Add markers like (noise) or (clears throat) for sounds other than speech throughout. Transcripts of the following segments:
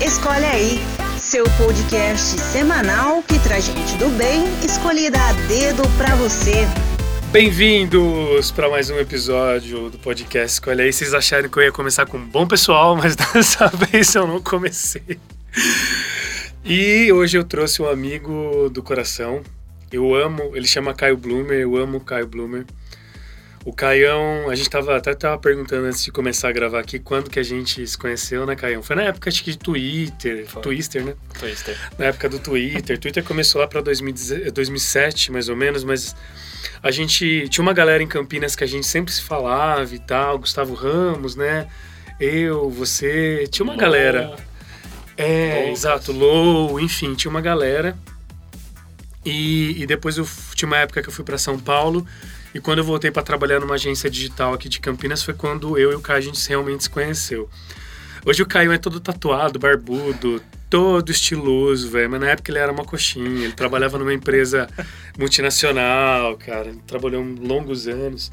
Escolhe aí, seu podcast semanal que traz gente do bem escolhida a dedo pra você. Bem-vindos para mais um episódio do podcast Escolhe aí. Vocês acharam que eu ia começar com um bom pessoal, (laughs) mas dessa vez eu não comecei. E hoje eu trouxe um amigo do coração. Eu amo, ele chama Caio Bloomer, eu amo Caio Bloomer. O Caião, a gente tava, até tava perguntando antes de começar a gravar aqui quando que a gente se conheceu, né, Caião? Foi na época acho que de Twitter, Foi. Twister, né? Twister. Na época do Twitter. Twitter começou lá pra 2010 2007, mais ou menos, mas a gente tinha uma galera em Campinas que a gente sempre se falava e tal, Gustavo Ramos, né? Eu, você, tinha uma galera. É, exato, Low, enfim, tinha uma galera. E, e depois eu tinha uma época que eu fui para São Paulo. E quando eu voltei para trabalhar numa agência digital aqui de Campinas, foi quando eu e o Caio a gente realmente se conheceu. Hoje o Caio é todo tatuado, barbudo, todo estiloso, velho. Mas na época ele era uma coxinha. Ele trabalhava numa empresa multinacional, cara. Ele trabalhou longos anos.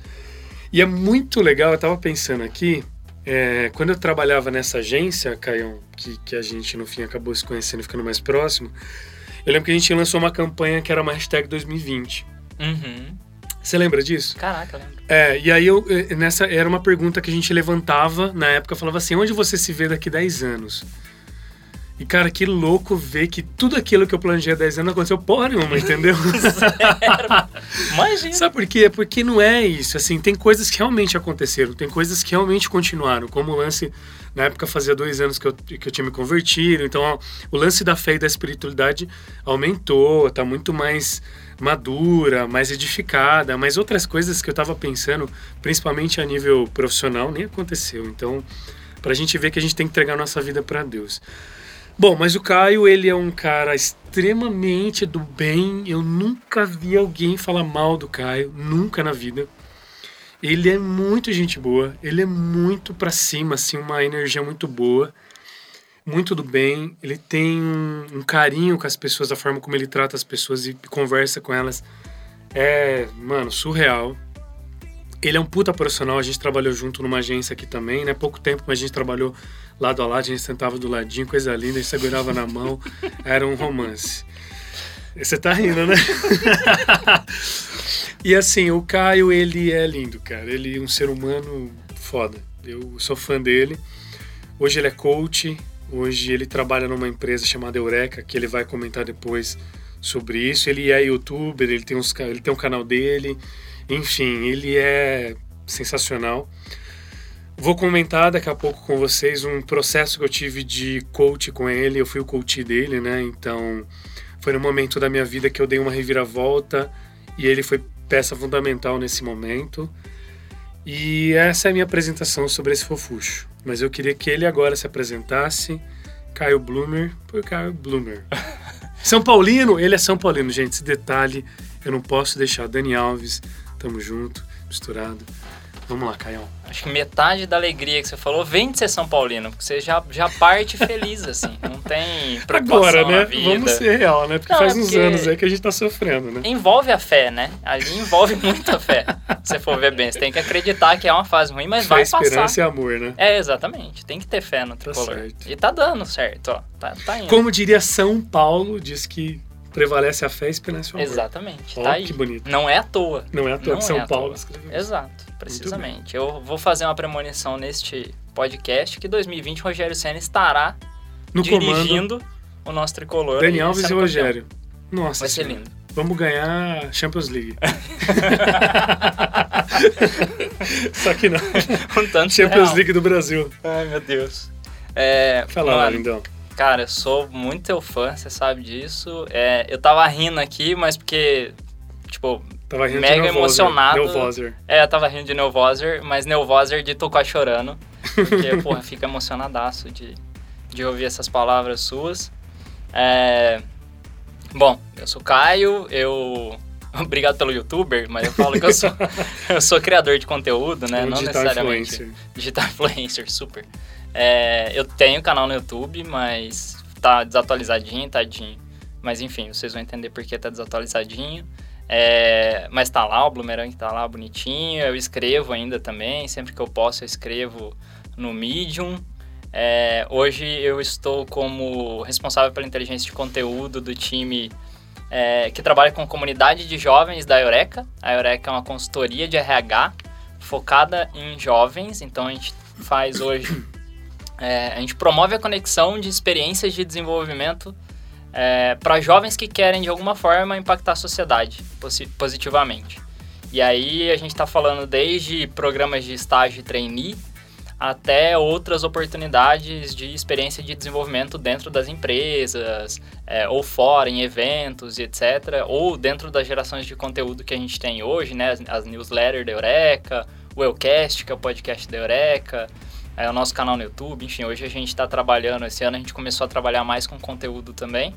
E é muito legal, eu tava pensando aqui, é, quando eu trabalhava nessa agência, Caião, que, que a gente no fim acabou se conhecendo e ficando mais próximo, eu lembro que a gente lançou uma campanha que era uma hashtag 2020. Uhum. Você lembra disso? Caraca, eu lembro. É, e aí eu, eh, nessa era uma pergunta que a gente levantava na época, falava assim, onde você se vê daqui 10 anos? E cara, que louco ver que tudo aquilo que eu planejei há 10 anos aconteceu porra nenhuma, entendeu? (laughs) Imagina. Sabe por quê? Porque não é isso. Assim, tem coisas que realmente aconteceram, tem coisas que realmente continuaram. Como o lance, na época fazia dois anos que eu, que eu tinha me convertido. Então, ó, o lance da fé e da espiritualidade aumentou, tá muito mais madura, mais edificada. Mas outras coisas que eu tava pensando, principalmente a nível profissional, nem aconteceu. Então, pra gente ver que a gente tem que entregar nossa vida para Deus. Bom, mas o Caio, ele é um cara extremamente do bem. Eu nunca vi alguém falar mal do Caio, nunca na vida. Ele é muito gente boa, ele é muito pra cima, assim, uma energia muito boa, muito do bem. Ele tem um, um carinho com as pessoas, a forma como ele trata as pessoas e conversa com elas. É, mano, surreal. Ele é um puta profissional, a gente trabalhou junto numa agência aqui também, né? Pouco tempo, mas a gente trabalhou lado a lado, a gente sentava do ladinho, coisa linda, a gente segurava na mão, (laughs) era um romance. Você tá rindo, né? (laughs) e assim, o Caio, ele é lindo, cara. Ele é um ser humano foda. Eu sou fã dele. Hoje ele é coach, hoje ele trabalha numa empresa chamada Eureka, que ele vai comentar depois sobre isso. Ele é youtuber, ele tem, uns, ele tem um canal dele. Enfim, ele é sensacional. Vou comentar daqui a pouco com vocês um processo que eu tive de coach com ele. Eu fui o coach dele, né? Então, foi no momento da minha vida que eu dei uma reviravolta e ele foi peça fundamental nesse momento. E essa é a minha apresentação sobre esse fofucho. Mas eu queria que ele agora se apresentasse. Caio Bloomer, por Caio Bloomer. (laughs) São Paulino, ele é São Paulino, gente. Esse detalhe eu não posso deixar. Dani Alves, tamo junto, misturado. Vamos lá, Caião. Acho que metade da alegria que você falou vem de ser São Paulino, porque você já, já parte feliz, assim. Não tem preocupação Agora, na né? vida. Vamos ser real, né? Porque Não, faz é uns porque- anos aí que a gente tá sofrendo, né? Envolve a fé, né? Ali envolve muita fé. Se você for ver bem, você tem que acreditar que é uma fase ruim, mas Fé, vai esperança passar. e amor, né? É, exatamente. Tem que ter fé no tricolor. certo. E tá dando certo, ó. Tá, tá indo. Como diria São Paulo, diz que prevalece a fé, a esperança e o amor. Exatamente. Ó, tá aí. que bonito. Não é à toa. Não é à toa Não que São é à Paulo escreveu. Exato, precisamente. Eu vou fazer uma premonição neste podcast que 2020 o Rogério Senna estará No comando, dirigindo o nosso tricolor. Dani e Alves e campeão. Rogério. Nossa Vai ser Senhora. lindo. Vamos ganhar Champions League. (laughs) (laughs) Só que não. (laughs) Um tanto Champions surreal. League do Brasil. Ai, meu Deus. É, Fala mano, lindão. Cara, eu sou muito teu fã, você sabe disso. É, eu tava rindo aqui, mas porque, tipo, Tava rindo mega de Neuvoser. emocionado. É, eu tava rindo de Neuvoser, mas Neuvoser de Tô Quase Chorando. Porque, (laughs) porra, fica emocionadaço de, de ouvir essas palavras suas. É, bom, eu sou Caio, eu... (laughs) Obrigado pelo youtuber, mas eu falo que eu sou, (laughs) eu sou criador de conteúdo, né? Um Não digital necessariamente influencer. digital influencer, super. É, eu tenho canal no YouTube, mas tá desatualizadinho, tadinho. Mas enfim, vocês vão entender por que tá desatualizadinho. É, mas tá lá, o Bloomerang tá lá bonitinho. Eu escrevo ainda também, sempre que eu posso eu escrevo no Medium. É, hoje eu estou como responsável pela inteligência de conteúdo do time é, que trabalha com comunidade de jovens da Eureka. A Eureka é uma consultoria de RH focada em jovens, então a gente faz hoje. (coughs) É, a gente promove a conexão de experiências de desenvolvimento é, para jovens que querem de alguma forma impactar a sociedade positivamente. E aí a gente está falando desde programas de estágio e trainee até outras oportunidades de experiência de desenvolvimento dentro das empresas, é, ou fora, em eventos etc. Ou dentro das gerações de conteúdo que a gente tem hoje, né? As, as newsletters da Eureka, o Elcast, que é o podcast da Eureka, é o nosso canal no YouTube, enfim, hoje a gente está trabalhando, esse ano a gente começou a trabalhar mais com conteúdo também.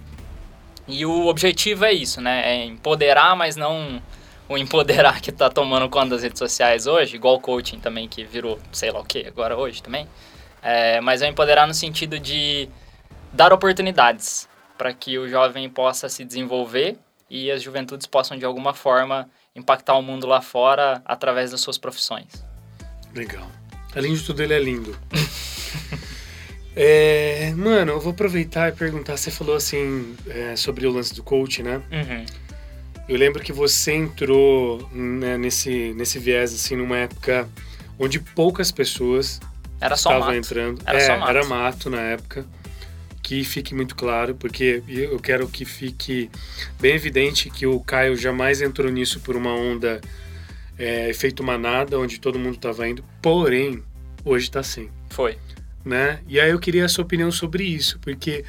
E o objetivo é isso, né? É empoderar, mas não o empoderar que está tomando conta das redes sociais hoje, igual o coaching também, que virou sei lá o que agora hoje também. É, mas é empoderar no sentido de dar oportunidades para que o jovem possa se desenvolver e as juventudes possam de alguma forma impactar o mundo lá fora através das suas profissões. Legal. Além de tudo, ele é lindo. (laughs) é, mano, eu vou aproveitar e perguntar. Você falou assim é, sobre o lance do coach, né? Uhum. Eu lembro que você entrou né, nesse, nesse viés, assim, numa época onde poucas pessoas era só estavam mato. entrando. Era é, só mato. Era mato na época. Que fique muito claro, porque eu quero que fique bem evidente que o Caio jamais entrou nisso por uma onda é, efeito manada, onde todo mundo estava indo. Porém, hoje está sem. Foi. Né? E aí eu queria a sua opinião sobre isso, porque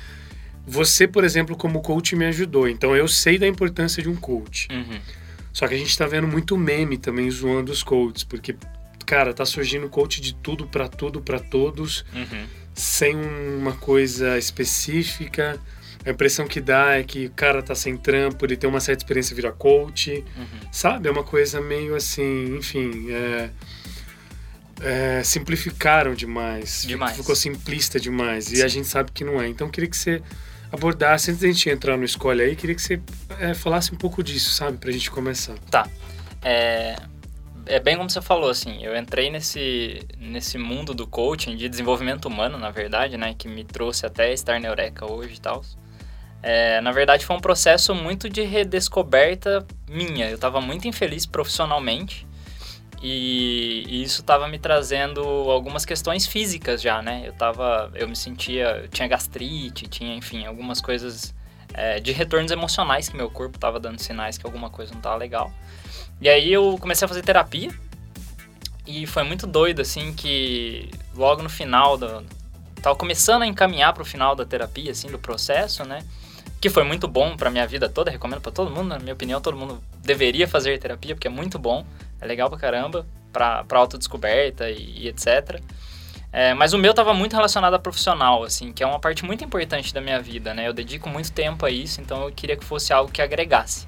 você, por exemplo, como coach me ajudou, então eu sei da importância de um coach. Uhum. Só que a gente tá vendo muito meme também zoando os coaches, porque, cara, tá surgindo coach de tudo para tudo para todos, Uhum. sem uma coisa específica. A impressão que dá é que o cara tá sem trampo, ele tem uma certa experiência vira coach, Uhum. sabe? É uma coisa meio assim, enfim, é, é, simplificaram demais. Demais. Ficou simplista demais. E Sim. a gente sabe que não é. Então eu queria que você abordasse, antes da gente entrar no Escolha aí, queria que você é, falasse um pouco disso, sabe? Pra gente começar. Tá. É, é bem como você falou, assim, eu entrei nesse, nesse mundo do coaching, de desenvolvimento humano, na verdade, né, que me trouxe até estar na Eureka hoje e tal. É, na verdade, foi um processo muito de redescoberta minha. Eu estava muito infeliz profissionalmente e, e isso estava me trazendo algumas questões físicas já, né? Eu tava, eu me sentia, eu tinha gastrite, tinha, enfim, algumas coisas é, de retornos emocionais que meu corpo estava dando sinais que alguma coisa não estava legal. E aí eu comecei a fazer terapia e foi muito doido, assim, que logo no final do... Tava começando a encaminhar para o final da terapia, assim, do processo, né? Que foi muito bom para minha vida toda, recomendo para todo mundo, na minha opinião, todo mundo deveria fazer terapia, porque é muito bom, é legal pra caramba, pra, pra autodescoberta e, e etc. É, mas o meu tava muito relacionado a profissional, assim, que é uma parte muito importante da minha vida, né? Eu dedico muito tempo a isso, então eu queria que fosse algo que agregasse.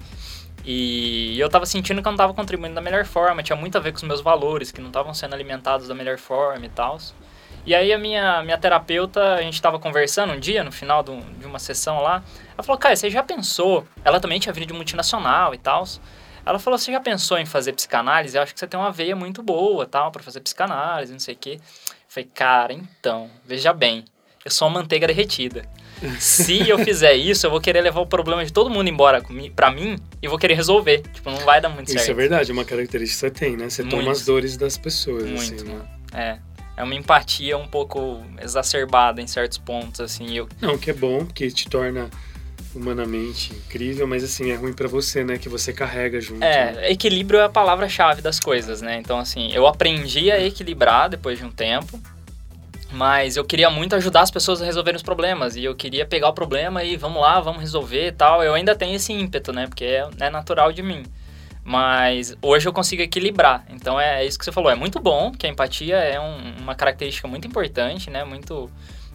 E eu tava sentindo que eu não tava contribuindo da melhor forma, tinha muito a ver com os meus valores, que não estavam sendo alimentados da melhor forma e tal. E aí a minha, minha terapeuta, a gente tava conversando um dia, no final de uma sessão lá, ela falou, cara, você já pensou... Ela também tinha vindo de multinacional e tal. Ela falou, você já pensou em fazer psicanálise? Eu acho que você tem uma veia muito boa, tal, para fazer psicanálise, não sei o quê. Eu falei, cara, então, veja bem, eu sou uma manteiga derretida. Se eu fizer isso, eu vou querer levar o problema de todo mundo embora pra mim e vou querer resolver. Tipo, não vai dar muito certo. Isso é verdade, é uma característica que você tem, né? Você toma Muito. as dores das pessoas, Muito, assim, né? É. É uma empatia um pouco exacerbada em certos pontos, assim. Eu, Não, que é bom, porque te torna humanamente incrível, mas assim, é ruim pra você, né? Que você carrega junto. né? É, equilíbrio é a palavra-chave das coisas, né? Então, assim, eu aprendi a equilibrar depois de um tempo, mas eu queria muito ajudar as pessoas a resolverem os problemas, e eu queria pegar o problema e vamos lá, vamos resolver e tal. Eu ainda tenho esse ímpeto, né? Porque é, é natural de mim. Mas hoje eu consigo equilibrar. Então é, é isso que você falou. É muito bom, que a empatia é um- uma característica muito importante, né? Muito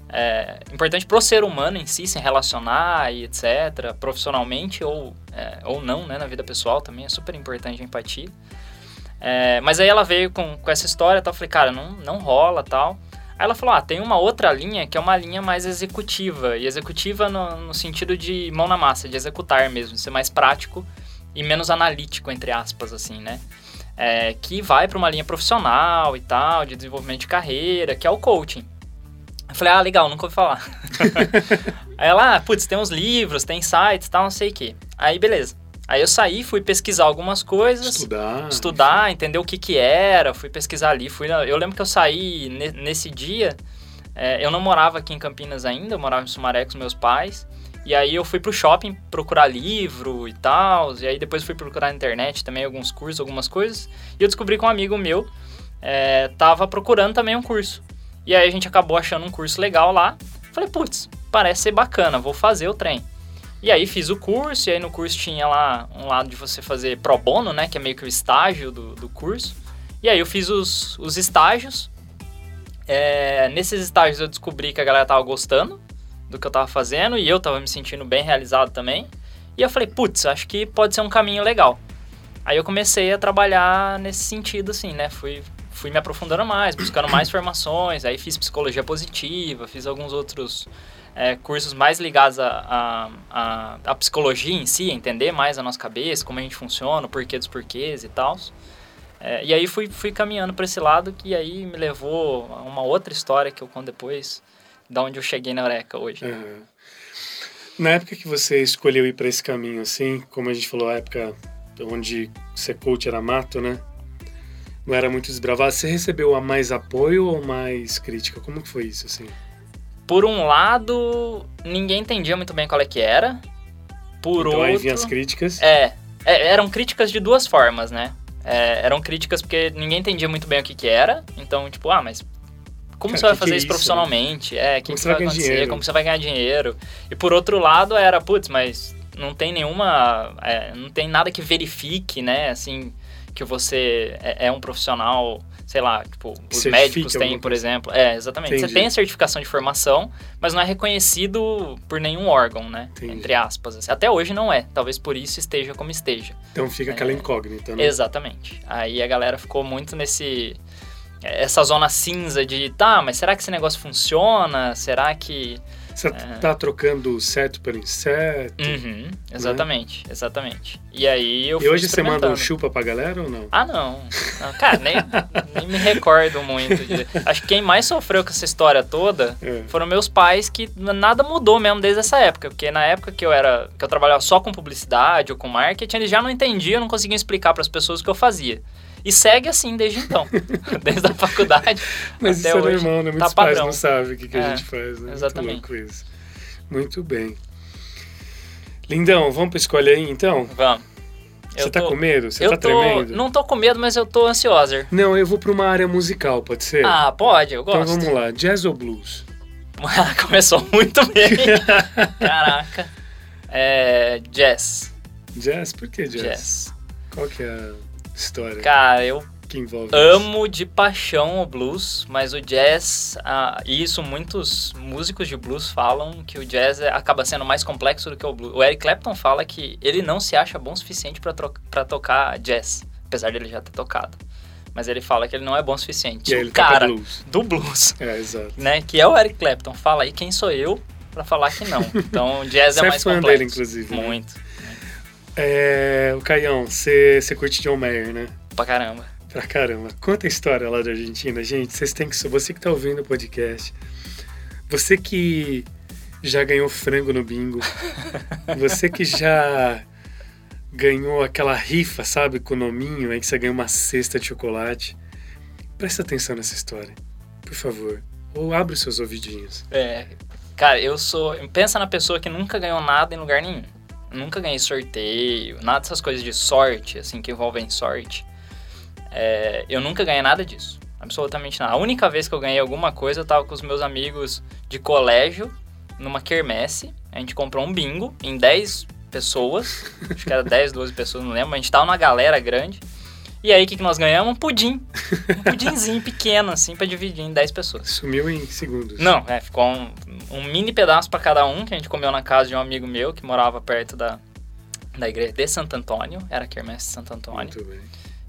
é, importante pro ser humano em si, se relacionar e etc. Profissionalmente ou, é, ou não, né? Na vida pessoal também é super importante a empatia. É, mas aí ela veio com, com essa história tal. Eu falei, cara, não, não rola tal. Aí ela falou, ah, tem uma outra linha que é uma linha mais executiva. E executiva no, no sentido de mão na massa, de executar mesmo, ser mais prático e menos analítico, entre aspas, assim, né? É, que vai para uma linha profissional e tal, de desenvolvimento de carreira, que é o coaching. Eu falei, ah, legal, nunca ouvi falar. (laughs) Aí ela, ah, putz, tem uns livros, tem sites, tal, não sei o quê. Aí, beleza. Aí eu saí, fui pesquisar algumas coisas. Estudar. Estudar, entender o que que era, fui pesquisar ali. Fui. Eu lembro que eu saí ne- nesse dia, é, eu não morava aqui em Campinas ainda, eu morava em Sumaré com os meus pais. E aí eu fui pro shopping procurar livro e tal. E aí depois fui procurar na internet também alguns cursos, algumas coisas. E eu descobri que um amigo meu é, tava procurando também um curso. E aí a gente acabou achando um curso legal lá. Falei, putz, parece ser bacana, vou fazer o trem. E aí fiz o curso, e aí no curso tinha lá um lado de você fazer pro bono, né? Que é meio que o estágio do, do curso. E aí eu fiz os, os estágios. É, nesses estágios eu descobri que a galera tava gostando do que eu tava fazendo e eu tava me sentindo bem realizado também. E eu falei, putz, acho que pode ser um caminho legal. Aí eu comecei a trabalhar nesse sentido, assim, né? Fui, fui me aprofundando mais, buscando mais informações. Aí fiz psicologia positiva, fiz alguns outros é, cursos mais ligados à a, a, a, psicologia em si, entender mais a nossa cabeça, como a gente funciona, o porquê dos porquês e tal. É, e aí fui, fui caminhando para esse lado que aí me levou a uma outra história que eu conto depois, da onde eu cheguei na Eureka hoje. Uhum. Na época que você escolheu ir para esse caminho, assim, como a gente falou, a época onde ser coach era mato, né? Não era muito desbravado. Você recebeu a mais apoio ou mais crítica? Como que foi isso, assim? Por um lado, ninguém entendia muito bem qual é que era. Por então, outro... aí vinham as críticas. É, é, eram críticas de duas formas, né? É, eram críticas porque ninguém entendia muito bem o que que era. Então, tipo, ah, mas como Cara, você vai que fazer que é isso isso, profissionalmente? É, o que, Como que você vai vai acontecer? dinheiro? Como você vai ganhar dinheiro? E por outro lado era, putz, mas não tem nenhuma. é, não tem nada que verifique, né? Assim, que você é, é um profissional, sei lá, tipo, os médicos têm, por exemplo. É, exatamente. Entendi. Você tem a certificação de formação, mas não é reconhecido por nenhum órgão, né? Entendi. Entre aspas. assim. Até hoje não é. Talvez por isso esteja como esteja. Então fica aquela É. incógnita, né? Exatamente. Aí a galera ficou muito nesse. Essa zona cinza de, tá, mas será que esse negócio funciona? Será que. Você tá trocando certo pelo incerto. Uhum, exatamente, exatamente. E aí eu E hoje você manda um chupa pra galera ou não? Ah, não. Não, Cara, nem, nem me recordo muito. de- Acho que quem mais sofreu com essa história toda É. foram meus pais, que nada mudou mesmo desde essa época. Porque na época que eu era. que eu trabalhava só com publicidade ou com marketing, eles já não entendiam, não conseguiam explicar para as pessoas o que eu fazia. E segue assim desde então. (laughs) desde a faculdade. Mas até isso é hoje, normal, né? Muitos tá pais padrão. não sabem o que, que a É, gente faz, né? exatamente. Muito louco isso. Muito bem. Lindão, vamos pra escolha aí, então? Vamos. Você tá com medo? Você tá tô, tremendo? Não tô com medo, mas eu tô ansiosa. Não, eu vou pra uma área musical, pode ser? Ah, pode, eu então gosto. vamos lá, jazz ou blues? (laughs) Começou muito bem. (laughs) Caraca. É. Jazz. Jazz? Por que jazz? Jazz. Qual que é a história Cara, eu que envolve isso? amo de paixão o blues, mas o jazz, ah, e isso muitos músicos de blues falam que o jazz é- acaba sendo mais complexo do que o blues. O Eric Clapton fala que ele não se acha bom o suficiente pra tocar jazz, apesar dele já ter tocado. Mas ele fala que ele não é bom o suficiente. E o cara blues. do blues, (laughs) É, exato. né, que é o Eric Clapton, fala aí quem sou eu pra falar que não. (laughs) Então o jazz é é mais complexo. dele, inclusive, né? É, o Caião, você você curte John Mayer, né? pra caramba. Pra caramba. Conta a história lá da Argentina, gente. Vocês têm que. Você que tá ouvindo o podcast. Você que já ganhou frango no bingo. (laughs) você que já ganhou aquela rifa, sabe, com o nominho, aí que você ganhou uma cesta de chocolate. Presta atenção nessa história, por favor. Ou abre os seus ouvidinhos. É, cara, eu sou. Pensa na pessoa que nunca ganhou nada em lugar nenhum. Nunca ganhei sorteio, nada dessas coisas de sorte, assim, que envolvem sorte. É, eu nunca ganhei nada disso. Absolutamente nada. A única vez que eu ganhei alguma coisa, eu tava com os meus amigos de colégio, numa quermesse. A gente comprou um bingo em 10 pessoas. Acho que era 10, 12 pessoas, não lembro. A gente tava numa galera grande. E aí, o que, que nós ganhamos? Um pudim. Um pudinzinho (laughs) pequeno, assim, pra dividir em 10 pessoas. Sumiu em segundos. Não, é, ficou um, um mini pedaço pra cada um que a gente comeu na casa de um amigo meu que morava perto da, da igreja de Santo Antônio, era a quermesse de Santo Antônio. Muito bem.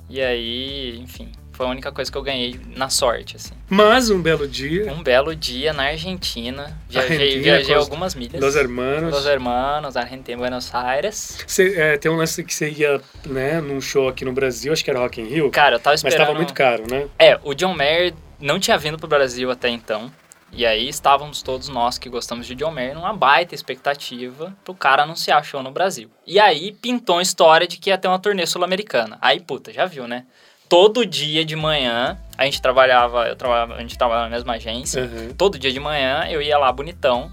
E aí, enfim, foi a única coisa que eu ganhei na sorte, assim. Mas um belo dia, Um belo dia na Argentina, viajei, Argentina, algumas milhas. Los Hermanos. Los Hermanos, Argentina, Buenos Aires. Você, é, tem um lance que você ia, né, num show aqui no Brasil, acho que era Rock in Rio, Cara, eu tava mas esperando... tava muito caro, né? É, o John Mayer não tinha vindo pro Brasil até então. E aí estávamos todos nós que gostamos de John Mayer numa baita expectativa pro cara anunciar show no Brasil. E aí pintou a história de que ia ter uma turnê sul-americana. Aí, puta, já viu, né? Todo dia de manhã, a gente trabalhava, eu trabalhava, a gente trabalhava na mesma agência. Uhum. Todo dia de manhã eu ia lá bonitão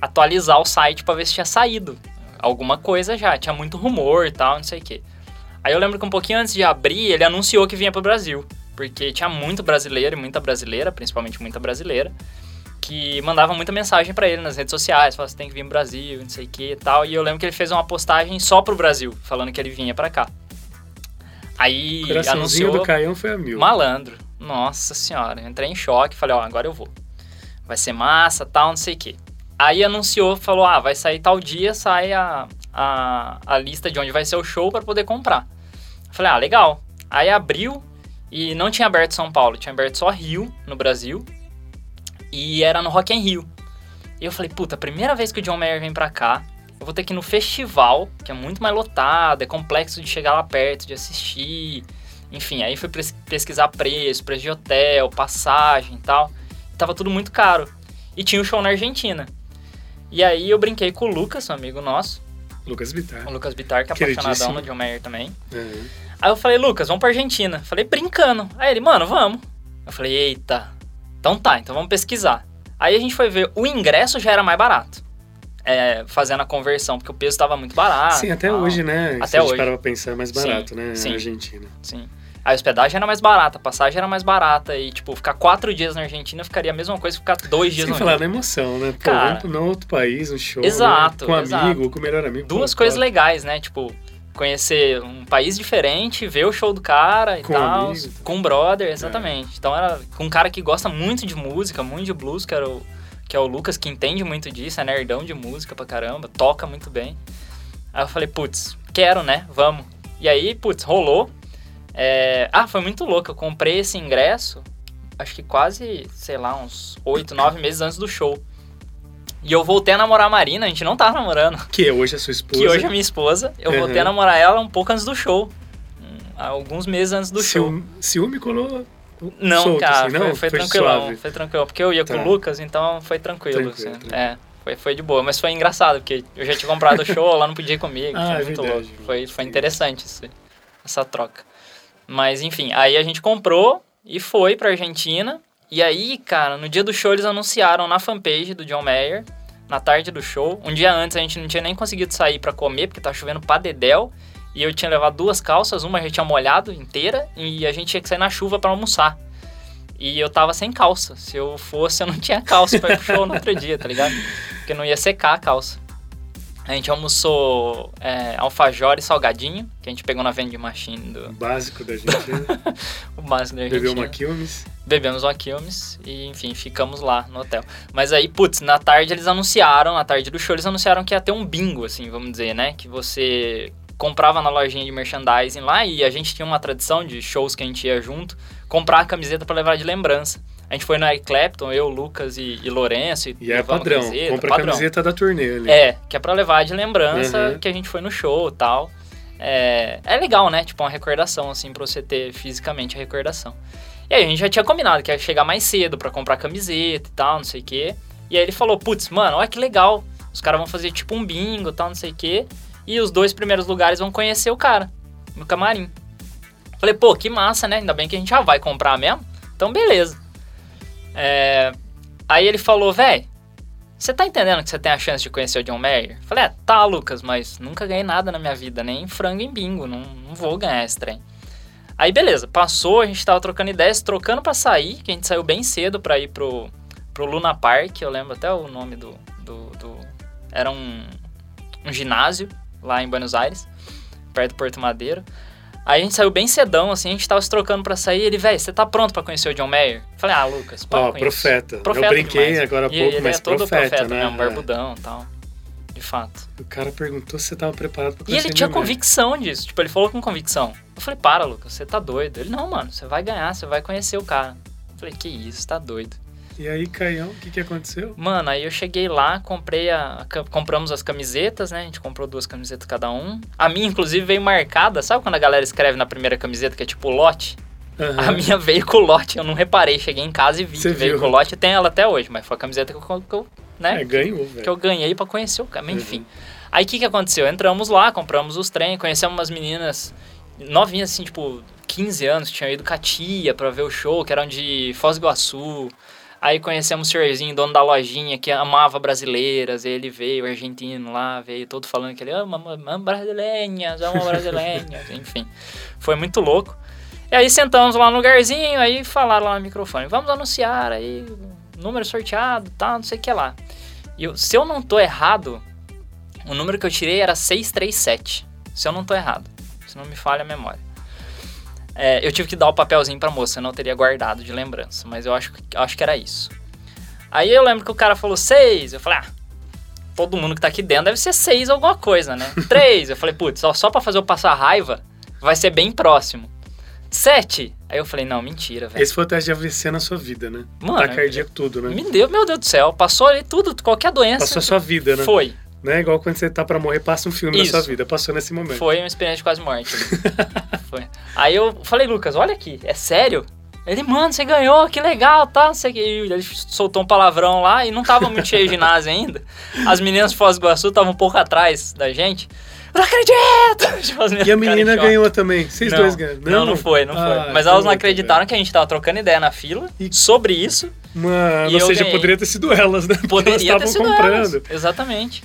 atualizar o site para ver se tinha saído alguma coisa já, tinha muito rumor e tal, não sei o quê. Aí eu lembro que um pouquinho antes de abrir, ele anunciou que vinha pro Brasil, porque tinha muito brasileiro e muita brasileira, principalmente muita brasileira, que mandava muita mensagem para ele nas redes sociais, falava, você tem que vir pro Brasil, não sei o que e tal. E eu lembro que ele fez uma postagem só pro Brasil, falando que ele vinha para cá. Aí Coraçãozinho anunciou do Caião foi a mil. malandro. Nossa senhora, eu entrei em choque, falei, ó, agora eu vou. Vai ser massa, tal, não sei o quê. Aí anunciou, falou, ah, vai sair tal dia, sai a, a, a lista de onde vai ser o show para poder comprar. Falei, ah, legal. Aí abriu e não tinha aberto São Paulo, tinha aberto só Rio, no Brasil. E era no Rock in Rio. E eu falei, puta, primeira vez que o John Mayer vem pra cá, eu vou ter que ir no festival, que é muito mais lotado, é complexo de chegar lá perto, de assistir. Enfim, aí fui pesquisar preço, preço de hotel, passagem e tal. Tava tudo muito caro. E tinha o show na Argentina. E aí eu brinquei com o Lucas, um amigo nosso, Lucas Bittar. o Lucas Bittar, que é apaixonadão no John Mayer também. Uhum. Aí eu falei, Lucas, vamos pra Argentina. Falei, brincando. Aí ele, mano, vamos. Eu falei, eita. Então tá, então vamos pesquisar. Aí a gente foi ver, o ingresso já era mais barato. É, fazendo a conversão, porque o peso tava muito barato. Sim, até tal. hoje, né? Até Se a gente hoje. pensar, é mais Sim, barato, né? sim. Argentina. Sim. A hospedagem era mais barata, a passagem era mais barata. E, tipo, ficar quatro dias na Argentina ficaria a mesma coisa que ficar dois dias Sem no falar Rio. na emoção, né? Pô, Cara, vamos pra um outro país, um show. exato, né? Com exato. amigo, com o melhor amigo. Duas coisas top. legais, né? Tipo, conhecer um país diferente, ver o show do cara e Com tal. amigo. Com um brother, exatamente. Então era com um cara que gosta muito de música, muito de blues, que, era o, que é o Lucas, que entende muito disso, é nerdão de música pra caramba, toca muito bem. Aí eu falei, putz, quero, né? Vamos. E aí, putz, rolou. É, Ah, foi muito louco. Eu comprei esse ingresso, acho que quase, sei lá, uns oito, nove meses antes do show. E eu voltei a namorar a Marina, a gente não tava namorando. Que hoje é sua esposa. (laughs) Que hoje é minha esposa. Eu Uhum. voltei a namorar ela um pouco antes do show. Hum, Alguns meses antes do show. Ciúme, ciúme colou Não, solto, cara, assim, não? foi, foi tranquilão. suave. Foi tranquilo. Porque eu ia Tá. com o Lucas, então foi tranquilo. Tranquilo, assim. tranquilo. É, foi, foi de boa. Mas foi engraçado, porque eu já tinha comprado o show, ela não podia ir comigo. Ah, foi é muito verdade, louco. Foi, foi interessante isso, essa troca. Mas enfim, aí a gente comprou e foi pra Argentina. E aí, cara, no dia do show eles anunciaram na fanpage do John Mayer, na tarde do show. Um dia antes a gente não tinha nem conseguido sair pra comer, porque tava chovendo pra dedéu. E eu tinha levado duas calças, uma já tinha molhado inteira, e a gente tinha que sair na chuva pra almoçar. E eu tava sem calça. Se eu fosse, eu não tinha calça pra ir pro show no outro dia, tá ligado? Porque não ia secar a calça. A gente almoçou é, alfajor e salgadinho, que a gente pegou na vending machine do Básico da Argentina. (laughs) o básico da Bebeu Argentina. uma Quilmes. Bebemos uma Quilmes e, enfim, ficamos lá no hotel. Mas aí, putz, na tarde eles anunciaram, na tarde do show, eles anunciaram que ia ter um bingo, assim, vamos dizer, né? Que você comprava na lojinha de merchandising lá e a gente tinha uma tradição de shows que a gente ia junto, comprar a camiseta pra levar de lembrança. A gente foi no Eric Clapton, eu, Lucas e, e Lourenço. E, E é padrão. camiseta, Compra a padrão. camiseta da turnê ali. É, que é pra levar de lembrança Uhum. que a gente foi no show e tal. É, é legal, né? Tipo, uma recordação, assim, pra você ter fisicamente a recordação. E aí a gente já tinha combinado que ia chegar mais cedo pra comprar camiseta e tal, não sei o quê. E aí ele falou, putz, mano, olha que legal. Os caras vão fazer tipo um bingo e tal, não sei o quê. E os dois primeiros lugares vão conhecer o cara no camarim. Falei, pô, que massa, né? Ainda bem que a gente já vai comprar mesmo. Então, beleza. É, Aí ele falou, véi, você tá entendendo que você tem a chance de conhecer o John Mayer? Falei, é, tá, Lucas, mas nunca ganhei nada na minha vida, nem frango em bingo, não, não vou ganhar esse trem. Aí, beleza, passou, a gente tava trocando ideias, trocando pra sair, que a gente saiu bem cedo pra ir pro, pro Luna Park, eu lembro até o nome do... do, do- era um, um ginásio lá em Buenos Aires, perto do Porto Madeiro. Aí a gente saiu bem cedão, assim, a gente tava se trocando pra sair, ele, velho, você tá pronto pra conhecer o John Mayer? Falei, ah, Lucas, para Ó, profeta. Profeta Eu brinquei demais. agora há E pouco, ele mas é todo profeta, né? mesmo, barbudão e tal. De fato. O cara perguntou se você tava preparado pra E conhecer ele tinha convicção disso. Tipo, ele falou com convicção. Eu falei, para, Lucas, você tá doido. Ele, não, mano, você vai ganhar, você vai conhecer o cara. Eu falei, que isso, tá doido. E aí, Caião, o que que aconteceu? Mano, aí eu cheguei lá, comprei a. compramos as camisetas, né? A gente comprou duas camisetas cada um. A minha, inclusive, veio marcada. Sabe quando a galera escreve na primeira camiseta que é tipo lote? Aham. A minha veio com lote, eu não reparei. Cheguei em casa e vi Você que veio viu. com lote. Tem ela até hoje, mas foi a camiseta que eu, que eu, né, É, ganhou, que eu velho. ganhei pra conhecer o cara. Mas Uhum. Enfim. Aí o que, que aconteceu? Entramos lá, compramos os trem, conhecemos umas meninas novinhas, assim, tipo, 15 anos, tinham ido com a tia pra ver o show, que eram de Foz do Iguaçu. Aí conhecemos o senhorzinho, dono da lojinha, que amava brasileiras. Ele veio, argentino lá, veio todo falando que ele ama, ama brasileiras, ama brasileiras, (laughs) enfim. Foi muito louco. E aí sentamos lá no lugarzinho, aí falaram lá no microfone, vamos anunciar aí, número sorteado, tá, não sei o que lá. E eu- se eu não tô errado, o número que eu tirei era 637. Se eu não tô errado. Se não me falha a memória. É, eu tive que dar o papelzinho pra moça, eu não teria guardado de lembrança. Mas eu acho, que- acho que era isso. Aí eu lembro que o cara falou 6. Eu falei, ah, todo mundo que tá aqui dentro deve ser 6 alguma coisa, né? (laughs) 3. Eu falei, putz, só, só pra fazer eu passar raiva, vai ser bem próximo. 7. Aí eu falei, não, mentira, velho. Esse foi o teste de AVC na sua vida, né? Mano, Tá cardíaco tudo, né? Me deu, meu Deus do céu, passou ali tudo, qualquer doença. Passou a sua vida, né? Foi. Não é igual quando você tá pra morrer, passa um filme Isso. na sua vida. Passou nesse momento. Foi uma experiência de quase morte. (laughs) Foi. Aí eu falei, Lucas, olha aqui, é sério? Ele, mano, você ganhou, que legal, tá? Não sei que. Ele soltou um palavrão lá e não tava muito cheio de ginásio ainda. As meninas de Foz do Iguaçu estavam um pouco atrás da gente. Eu não acredito! (laughs) Tipo, E a menina ganhou também. Vocês não, dois ganharam. Não, não foi, não Ah, foi. Mas que elas não acreditaram que a gente tava trocando ideia na fila E- sobre isso. Mano, ou seja, ganhei. poderia ter sido elas, né? Poderia ter elas sido estavam elas. comprando. Exatamente.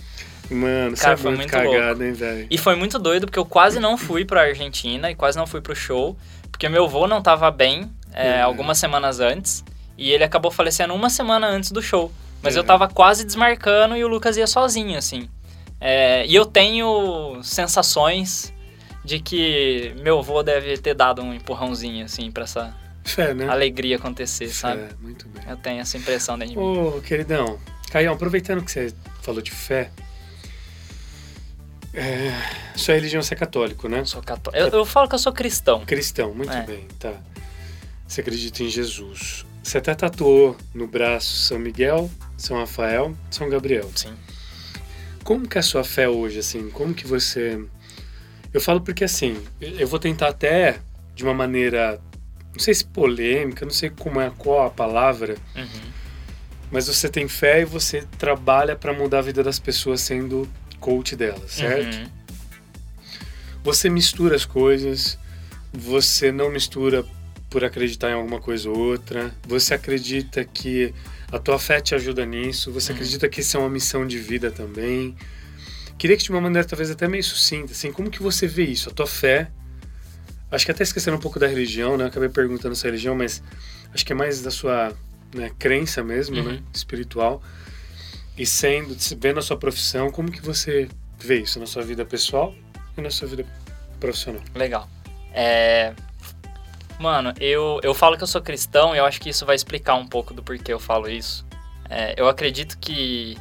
Mano, Cara, é foi muito muito cagado, hein, velho? E foi muito doido porque eu quase não fui pra Argentina e quase não fui pro show, porque meu avô não tava bem é, É. algumas semanas antes e ele acabou falecendo uma semana antes do show. Mas É. eu tava quase desmarcando e o Lucas ia sozinho, assim. É, e eu tenho sensações de que meu avô deve ter dado um empurrãozinho, assim, pra essa Fé, né? alegria acontecer, sabe? Fé, muito bem. Eu tenho essa impressão dentro de mim. Ô, queridão, Caião, aproveitando que você falou de fé, é, sua religião você é católico, né? Sou católico. Eu, eu falo que eu sou cristão. Cristão, muito É. bem, tá. Você acredita em Jesus. Você até tatuou no braço São Miguel, São Rafael, São Gabriel. Sim. Como que é a sua fé hoje, assim? Como que você... Eu falo porque, assim, eu vou tentar até de uma maneira, não sei se polêmica, não sei como é, qual a palavra, Uhum. mas você tem fé e você trabalha para mudar a vida das pessoas sendo coach delas, certo? Uhum. Você mistura as coisas, você não mistura por acreditar em alguma coisa ou outra, você acredita que a tua fé te ajuda nisso, você Uhum. acredita que isso é uma missão de vida também. Queria que de uma maneira talvez até meio sucinta, assim, como que você vê isso? A tua fé, acho que até esquecendo um pouco da religião, né? Acabei perguntando sua religião, mas acho que é mais da sua né, crença mesmo, Uhum. né? Espiritual. E sendo, vendo a sua profissão, como que você vê isso na sua vida pessoal e na sua vida profissional? Legal. É... Mano, eu, eu falo que eu sou cristão e eu acho que isso vai explicar um pouco do porquê eu falo isso. É, eu acredito que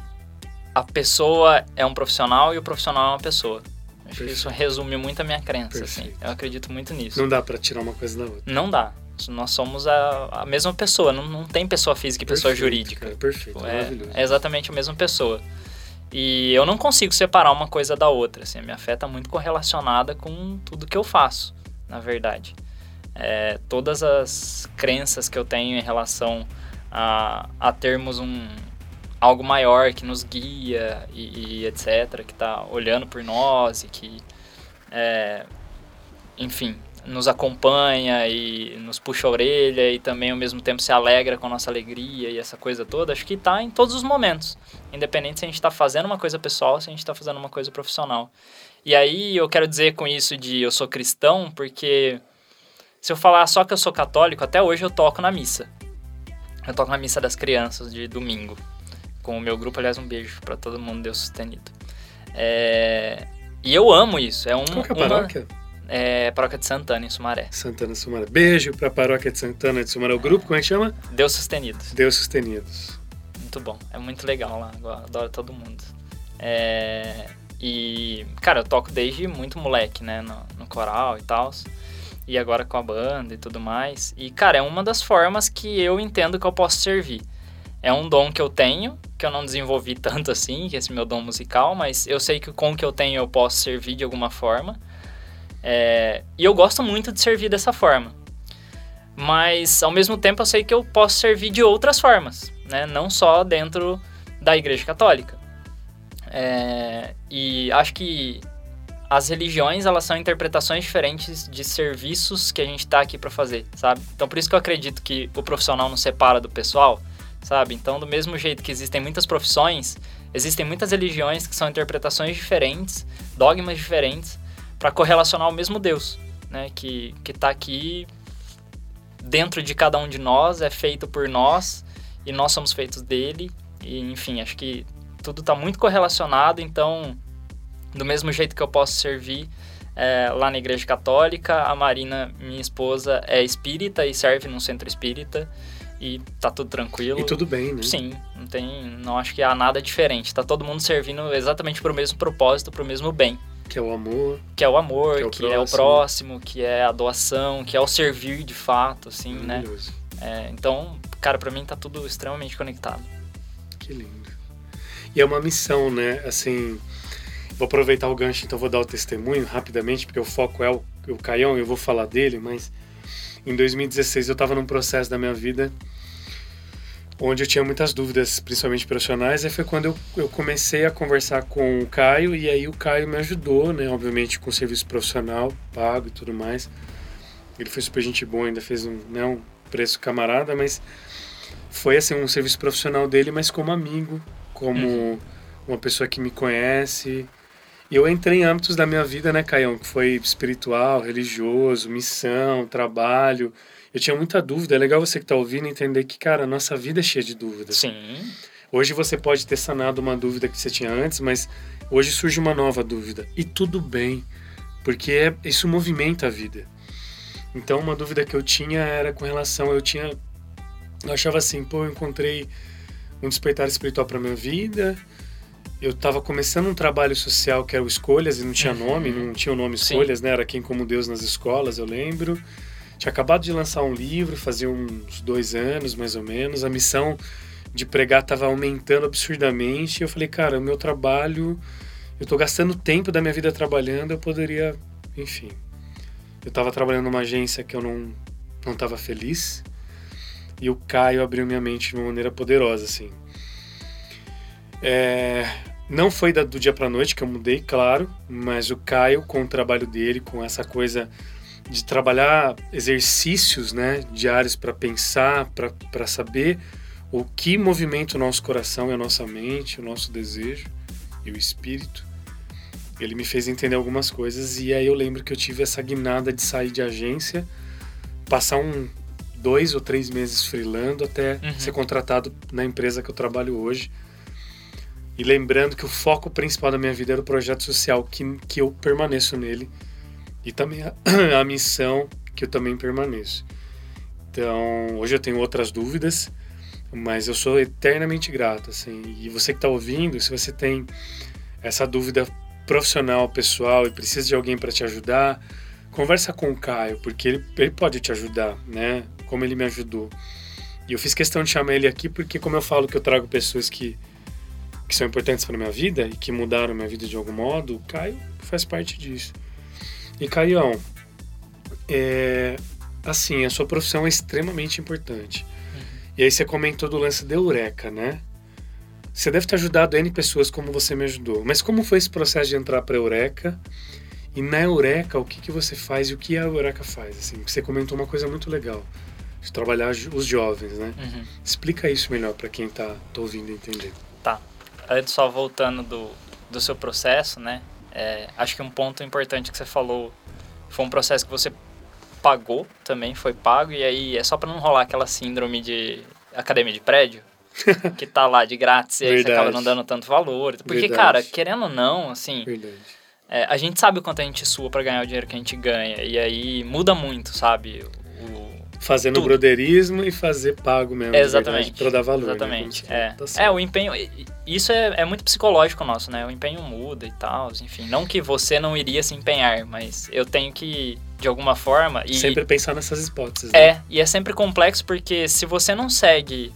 a pessoa é um profissional e o profissional é uma pessoa. Acho que isso resume muito a minha crença, assim. Perfeito. Eu acredito muito nisso. Não dá pra tirar uma coisa da outra. Não dá. Nós somos a, a mesma pessoa, não, não tem pessoa física e pessoa Perfeito, jurídica. Cara, perfeito, É, maravilhoso. é exatamente a mesma pessoa. E eu não consigo separar uma coisa da outra. Assim, a minha fé está muito correlacionada com tudo que eu faço, na verdade. É, todas as crenças que eu tenho em relação a, a termos um algo maior que nos guia e, e etc, que está olhando por nós e que, é, enfim, nos acompanha e nos puxa a orelha e também ao mesmo tempo se alegra com a nossa alegria e essa coisa toda, acho que está em todos os momentos, independente se a gente está fazendo uma coisa pessoal se a gente está fazendo uma coisa profissional. E aí eu quero dizer com isso de eu sou cristão, porque se eu falar só que eu sou católico, até hoje eu toco na missa. Eu toco na missa das crianças de domingo. Com o meu grupo, aliás, um beijo para todo mundo, Deus sustenido. É... E eu amo isso. É um, Qual que é a uma- paróquia? É paróquia de Santana, em Sumaré. Santana Sumaré. Beijo pra paróquia de Santana de Sumaré. O grupo, como é que chama? Deus sustenido. Deus Sustenidos. Muito bom. É muito legal lá. Eu adoro todo mundo. É... E, cara, eu toco desde muito moleque, né? No, no coral e tal. E agora com a banda e tudo mais. E, cara, é uma das formas que eu entendo que eu posso servir. É um dom que eu tenho, que eu não desenvolvi (laughs) tanto assim, que é esse meu dom musical, mas eu sei que com o que eu tenho eu posso servir de alguma forma. É, E eu gosto muito de servir dessa forma. Mas, ao mesmo tempo, eu sei que eu posso servir de outras formas, né? Não só dentro da Igreja Católica. É, e acho que as religiões, elas são interpretações diferentes de serviços que a gente está aqui para fazer, sabe? Então, por isso que eu acredito que o profissional não separa do pessoal, sabe? Então, do mesmo jeito que existem muitas profissões, existem muitas religiões que são interpretações diferentes, dogmas diferentes, para correlacionar o mesmo Deus, né? Que, que tá aqui dentro de cada um de nós, é feito por nós e nós somos feitos dele. E, enfim, acho que tudo está muito correlacionado, então, do mesmo jeito que eu posso servir é, lá na Igreja Católica, a Marina, minha esposa, é espírita e serve num centro espírita e tá tudo tranquilo. E tudo bem, né? Sim, não tem, não acho que há nada diferente. Tá todo mundo servindo exatamente para o mesmo propósito, para o mesmo bem. Que é o amor. Que é o amor, que, é o, que próximo. é o próximo, que é a doação, que é o servir de fato, assim, né? É, então, cara, para mim tá tudo extremamente conectado. Que lindo. E é uma missão, né? Assim, vou aproveitar o gancho, então vou dar o testemunho rapidamente, porque o foco é o, o Caião, eu vou falar dele, mas em 2016 eu estava num processo da minha vida onde eu tinha muitas dúvidas, principalmente profissionais, e foi quando eu, eu comecei a conversar com o Caio, e aí o Caio me ajudou, né, obviamente com serviço profissional, pago e tudo mais. Ele foi super gente boa, ainda fez um, né, um preço camarada, mas foi assim um serviço profissional dele, mas como amigo, como uhum. uma pessoa que me conhece. E eu entrei em âmbitos da minha vida, né, Caião, que foi espiritual, religioso, missão, trabalho, eu tinha muita dúvida. É legal você que está ouvindo entender que, cara, a nossa vida é cheia de dúvidas. Sim. Hoje você pode ter sanado uma dúvida que você tinha antes, mas hoje surge uma nova dúvida. E tudo bem, porque é, isso movimenta a vida. Então, uma dúvida que eu tinha era com relação. Eu tinha. Eu achava assim, pô, eu encontrei um despertar espiritual para minha vida. Eu estava começando um trabalho social que era o Escolhas e não tinha uhum. nome, não tinha o nome Escolhas, Sim. né? Era Quem Como Deus nas escolas, eu lembro. Tinha acabado de lançar um livro, fazia uns dois anos mais ou menos. A missão de pregar estava aumentando absurdamente. E eu falei, cara, o meu trabalho, eu estou gastando tempo da minha vida trabalhando, eu poderia, enfim. Eu estava trabalhando numa agência que eu não não estava feliz. E o Caio abriu minha mente de uma maneira poderosa, assim. É, não foi do dia para noite que eu mudei, claro, mas o Caio, com o trabalho dele, com essa coisa de trabalhar exercícios né, diários para pensar, para saber o que movimenta o nosso coração e a nossa mente, o nosso desejo e o espírito. Ele me fez entender algumas coisas e aí eu lembro que eu tive essa guinada de sair de agência, passar um dois ou três meses freelando até uhum. ser contratado na empresa que eu trabalho hoje. E lembrando que o foco principal da minha vida era o projeto social, que, que eu permaneço nele e também a, (clears throat) a missão que eu também permaneço. Então, hoje eu tenho outras dúvidas, mas eu sou eternamente grato, assim. E você que está ouvindo, se você tem essa dúvida profissional, pessoal, e precisa de alguém para te ajudar, conversa com o Caio, porque ele, ele pode te ajudar, né? Como ele me ajudou. E eu fiz questão de chamar ele aqui porque, como eu falo que eu trago pessoas que, que são importantes para minha vida e que mudaram minha vida de algum modo, o Caio faz parte disso. E Caião, é, assim, a sua profissão é extremamente importante. Uhum. E aí você comentou do lance da Eureka, né? Você deve ter ajudado N pessoas como você me ajudou. Mas como foi esse processo de entrar para Eureka? E na Eureka, o que, que você faz e o que a Eureka faz? Assim, você comentou uma coisa muito legal, de trabalhar os jovens, né? Uhum. Explica isso melhor para quem está tá ouvindo entender. Tá. Antes, só voltando do, do seu processo, né? É, acho que um ponto importante que você falou foi um processo que você pagou também, foi pago, e aí é só para não rolar aquela síndrome de academia de prédio, (laughs) que tá lá de grátis e aí você acaba não dando tanto valor. Porque, Verdade. cara, querendo ou não, assim, é, a gente sabe o quanto a gente sua para ganhar o dinheiro que a gente ganha, e aí muda muito, sabe? No broderismo e fazer pago mesmo. Exatamente. Para dar valor. Né? Exatamente. Né? É. Tá é, o empenho. Isso é, é muito psicológico nosso, né? O empenho muda e tal. Enfim, não que você não iria se empenhar, mas eu tenho que, de alguma forma. E, sempre pensar nessas hipóteses. Né? É, e é sempre complexo porque se você não segue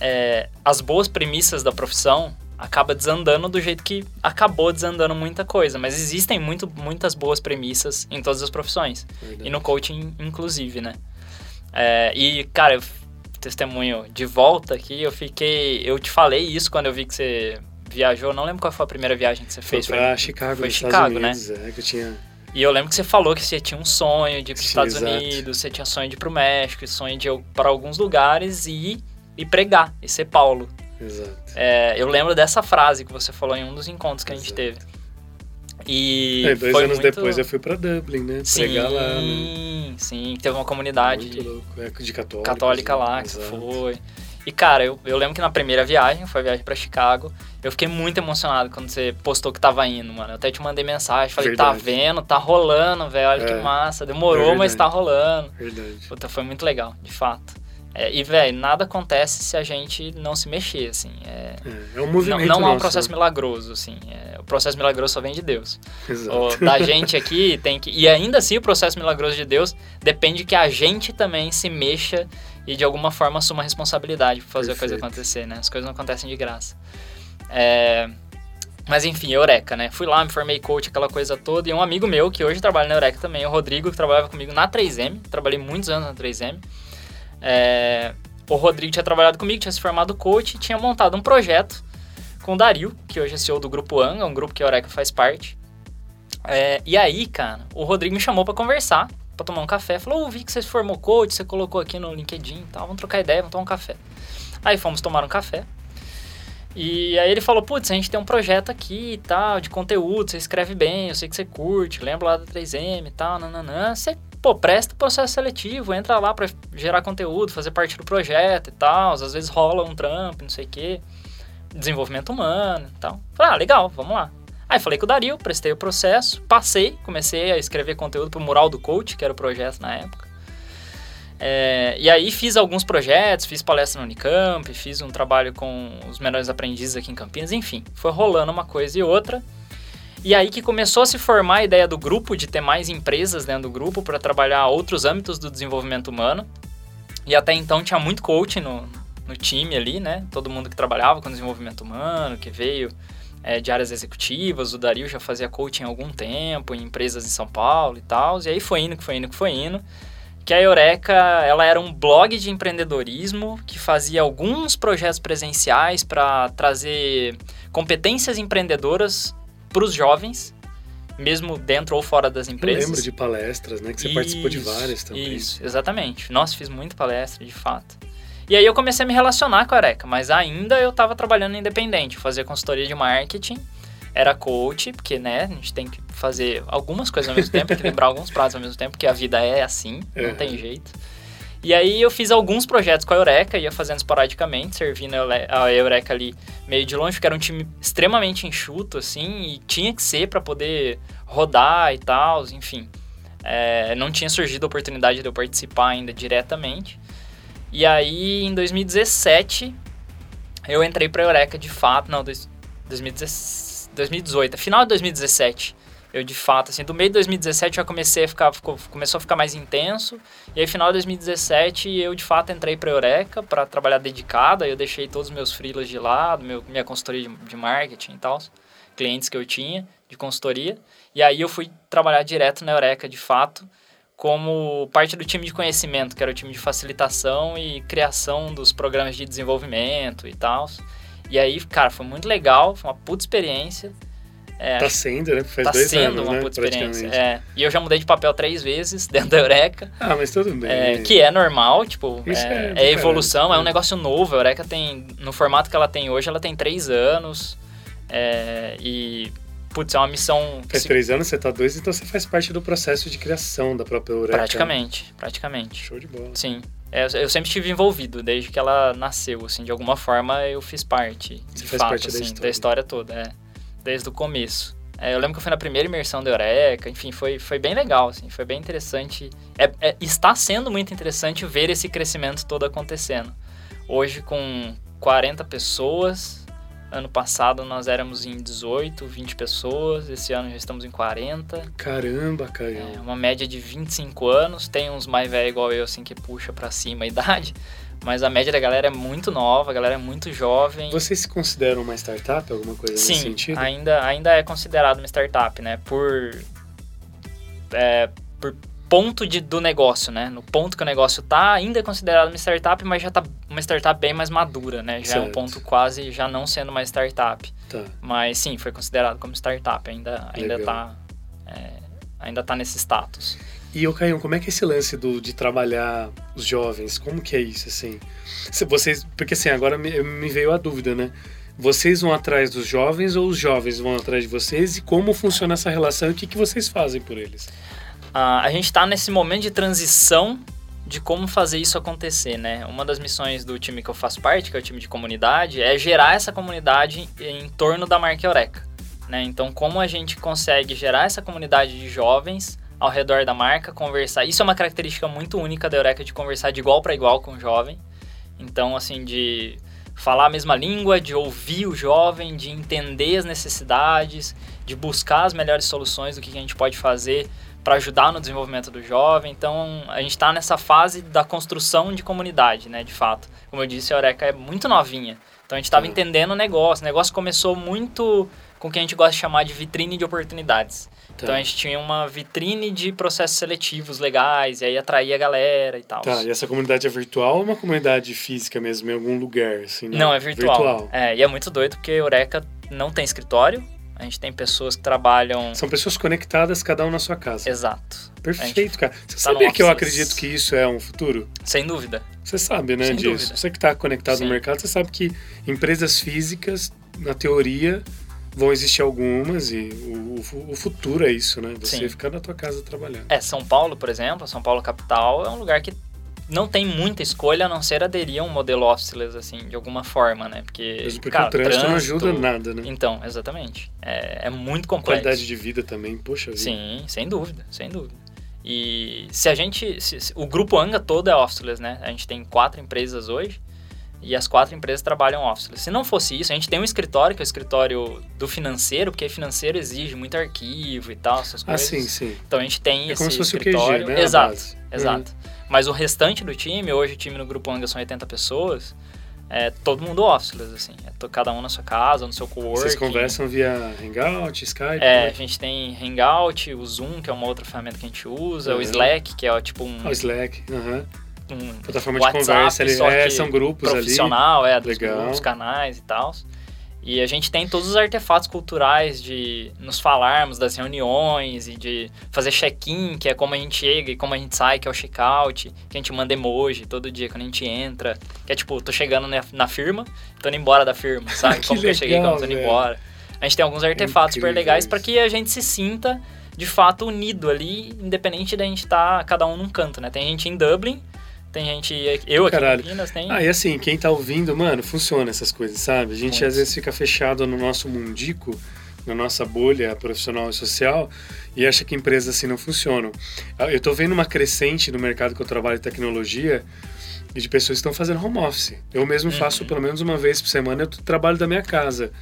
é, as boas premissas da profissão, acaba desandando do jeito que acabou desandando muita coisa. Mas existem muito, muitas boas premissas em todas as profissões. Verdade. E no coaching, inclusive, né? É, e, cara, eu testemunho de volta aqui, eu fiquei. Eu te falei isso quando eu vi que você viajou. Não lembro qual foi a primeira viagem que você fez. Foi pra Chicago, foi Chicago, né? Unidos, É, que eu tinha... E eu lembro que você falou que você tinha um sonho de ir para os Estados exato. Unidos, você tinha sonho de ir para o México, sonho de ir para alguns lugares e, e pregar, e ser Paulo. Exato. É, eu lembro dessa frase que você falou em um dos encontros que a gente Exato. teve. E É, dois anos muito... depois eu fui pra Dublin, né? Sim, Pregar lá, né? sim, teve uma comunidade louco. É, de católicos, católica né? lá que Exato. foi. E, cara, eu, eu lembro que na primeira viagem, foi a viagem pra Chicago, eu fiquei muito emocionado quando você postou que tava indo, mano. Eu até te mandei mensagem, falei, tá Verdade. vendo? Tá rolando, velho, olha que É, massa. Demorou, é mas tá rolando. Verdade. Puta, foi muito legal, de fato. É, e, velho, nada acontece se a gente não se mexer, assim. É, É, é um não movimento não é um nosso, processo né? milagroso, assim. É, o processo milagroso só vem de Deus. Exato. O da (laughs) gente aqui tem que. E ainda assim, o processo milagroso de Deus depende que a gente também se mexa e de alguma forma assuma a responsabilidade pra fazer a coisa Perfeito. acontecer, né? As coisas não acontecem de graça. É, Mas enfim, Eureka, né? Fui lá, me formei coach, aquela coisa toda. E um amigo meu, que hoje trabalha na Eureka também, o Rodrigo, que trabalhava comigo na 3M. Trabalhei muitos anos na 3M. É, O Rodrigo tinha trabalhado comigo, tinha se formado coach e tinha montado um projeto com o Dario, que hoje é CEO do Grupo Anga, um grupo que a Eureka faz parte. É, e aí, cara, o Rodrigo me chamou pra conversar, pra tomar um café. Falou, "Ô, vi que você se formou coach, você colocou aqui no LinkedIn e tal, vamos trocar ideia, vamos tomar um café. Aí fomos tomar um café. E aí ele falou, putz, a gente tem um projeto aqui e tal, de conteúdo, você escreve bem, eu sei que você curte, lembro lá da 3M e tal, nananã. Você, pô, presta o processo seletivo, entra lá pra gerar conteúdo, fazer parte do projeto e tal, às vezes rola um trampo, não sei o quê, desenvolvimento humano e tal. Falei, ah, legal, vamos lá. Aí falei com o Dario, prestei o processo, passei, comecei a escrever conteúdo pro Mural do Coach, que era o projeto na época. É, e aí fiz alguns projetos, fiz palestra no Unicamp, fiz um trabalho com os menores aprendizes aqui em Campinas, enfim, foi rolando uma coisa e outra. E aí que começou a se formar a ideia do grupo, de ter mais empresas dentro do grupo para trabalhar outros âmbitos do desenvolvimento humano. E até então tinha muito coaching no, no time ali, né? Todo mundo que trabalhava com desenvolvimento humano, que veio é, de áreas executivas, o Dario já fazia coaching há algum tempo em empresas em São Paulo e tal. E aí foi indo, que foi indo, que foi indo que a Eureka ela era um blog de empreendedorismo que fazia alguns projetos presenciais para trazer competências empreendedoras para os jovens, mesmo dentro ou fora das Eu empresas. lembro de palestras, né? Que você participou de Isso, várias também. Isso, exatamente. Nossa, fiz muita palestra, de fato. E aí eu comecei a me relacionar com a Eureka, mas ainda eu estava trabalhando independente, fazia consultoria de marketing, era coach, porque, né, a gente tem que fazer algumas coisas ao mesmo tempo, equilibrar (laughs) alguns pratos ao mesmo tempo, porque a vida é assim, não Uhum. tem jeito. E aí eu fiz alguns projetos com a Eureka, ia fazendo esporadicamente, servindo a Eureka ali meio de longe, porque era um time extremamente enxuto, assim, e tinha que ser para poder rodar e tal, enfim. É, não tinha surgido a oportunidade de eu participar ainda diretamente. E aí, em 2017, eu entrei pra Eureka de fato, não, dois- 2016 2018, final de 2017. Eu de fato, assim, do meio de 2017 já comecei a ficar, ficou- começou a ficar mais intenso. E aí, final de 2017, eu de fato entrei pra Eureka para trabalhar dedicado. Aí eu deixei todos os meus freelas de lado, meu, minha consultoria de, de marketing e tal, clientes que eu tinha de consultoria. E aí eu fui trabalhar direto na Eureka de fato, como parte do time de conhecimento, que era o time de facilitação e criação dos programas de desenvolvimento e tal. E aí, cara, foi muito legal, foi uma puta experiência. É, Tá sendo, né? Faz tá dois sendo anos, uma né? puta experiência. É, e eu já mudei de papel três vezes (laughs) dentro da Eureka, Ah, mas tudo bem. é, que é normal, tipo, Isso é, é é evolução, é um negócio novo. A Eureka tem, no formato que ela tem hoje, ela tem três anos. é, e, putz, é uma missão Faz três anos, você tá dois, então você faz parte do processo de criação da própria Eureka. praticamente, praticamente. Show de bola. Sim. É, eu sempre estive envolvido, desde que ela nasceu, assim, de alguma forma eu fiz parte, Você de faz fato, parte da assim, história. da história toda, é. Desde o começo. É, eu lembro que eu fui na primeira imersão da Eureka, enfim, foi, foi bem legal, assim, foi bem interessante. É, é- está sendo muito interessante ver esse crescimento todo acontecendo. Hoje com 40 pessoas, ano passado nós éramos em 18, 20 pessoas, esse ano já estamos em 40. Caramba, É Caio. uma média de 25 anos, tem uns mais velhos igual eu, assim, que puxa pra cima a idade, mas a média da galera é muito nova, a galera é muito jovem. Vocês se consideram uma startup, alguma coisa nesse Sim, sentido? ainda, ainda é considerado uma startup, né? Por, é, por ponto de, do negócio, né? No ponto que o negócio tá, ainda é considerado uma startup, mas já tá uma startup bem mais madura, né? Já certo. é um ponto quase já não sendo uma startup. Tá. Mas sim, foi considerado como startup, ainda, ainda tá. É, ainda tá nesse status. E, o Caio, como é que é esse lance do, de trabalhar os jovens? Como que é isso, assim? Se vocês, porque assim, agora me, me veio a dúvida, né? Vocês vão atrás dos jovens ou os jovens vão atrás de vocês? E como funciona essa relação e o que, que vocês fazem por eles? Uh, a gente está nesse momento de transição de como fazer isso acontecer, né? Uma das missões do time que eu faço parte, que é o time de comunidade, é gerar essa comunidade em torno da marca Eureka. Né? Então, como a gente consegue gerar essa comunidade de jovens ao redor da marca, conversar. Isso é uma característica muito única da Eureka de conversar de igual para igual com o jovem. Então, assim, de falar a mesma língua, de ouvir o jovem, de entender as necessidades, de buscar as melhores soluções do que a gente pode fazer para ajudar no desenvolvimento do jovem. Então, a gente está nessa fase da construção de comunidade, né, de fato. Como eu disse, a Eureka é muito novinha. Então, a gente estava entendendo o negócio. O negócio começou muito com o que a gente gosta de chamar de vitrine de oportunidades. Tá. Então, a gente tinha uma vitrine de processos seletivos legais, e aí atraía a galera e tal. Tá, e essa comunidade é virtual ou uma comunidade física mesmo, em algum lugar? Assim, não, não é virtual. virtual. É, e é muito doido porque Eureka não tem escritório, a gente tem pessoas que trabalham. São pessoas conectadas, cada um na sua casa. Exato. Perfeito, cara. Você tá sabia que eu acredito que isso é um futuro? Sem dúvida. Você sabe, né, Sem disso? Dúvida. Você que está conectado Sim. no mercado, você sabe que empresas físicas, na teoria, vão existir algumas e o, o, futuro é isso, né? Você Sim. ficar na tua casa trabalhando. É, São Paulo, por exemplo, São Paulo capital é um lugar que não tem muita escolha a não ser aderir a um modelo officeless, assim, de alguma forma, né? Porque, Mesmo porque cara, o trânsito, trânsito, não ajuda nada, né? Então, exatamente. É, é muito complexo. Qualidade de vida também, poxa vida. Sim, sem dúvida, sem dúvida. E se a gente... Se, se, o grupo Anga todo é officeless, né? A gente tem quatro empresas hoje e as quatro empresas trabalham officeless. Se não fosse isso, a gente tem um escritório, que é o escritório do financeiro, porque financeiro exige muito arquivo e tal, essas ah, coisas. Ah, sim, sim. Então a gente tem é esse como se fosse escritório. O QG, né, exato, exato. Uhum. Mas o restante do time, hoje o time no Grupo Anga são 80 pessoas, é todo mundo officeless, assim. É cada um na sua casa, no seu coworking. Vocês conversam via Hangout, Skype? É, a gente tem Hangout, o Zoom, que é uma outra ferramenta que a gente usa, uhum. o Slack, que é tipo um... Ah, o Slack, aham. Uhum. Um Plataforma de conversa, ali, é, são grupos profissional, ali. é, dos Legal. grupos, canais e tal. E a gente tem todos os artefatos culturais de nos falarmos das reuniões e de fazer check-in, que é como a gente chega e como a gente sai, que é o check-out, que a gente manda emoji todo dia quando a gente entra. Que é tipo, tô chegando na firma, tô indo embora da firma, (laughs) sabe? como legal, que eu cheguei, como tô indo embora. A gente tem alguns artefatos super legais para que a gente se sinta de fato unido ali, independente da gente estar tá, cada um num canto, né? Tem gente em Dublin tem gente, eu aqui Caralho. em Minas, tem... Ah, e assim, quem tá ouvindo, mano, funciona essas coisas, sabe? A gente Muito. às vezes fica fechado no nosso mundico, na nossa bolha profissional e social, e acha que empresas assim não funcionam. Ah, eu tô vendo uma crescente no mercado que eu trabalho de tecnologia, e de pessoas que estão fazendo home office. Eu mesmo uhum. faço pelo menos uma vez por semana, eu trabalho da minha casa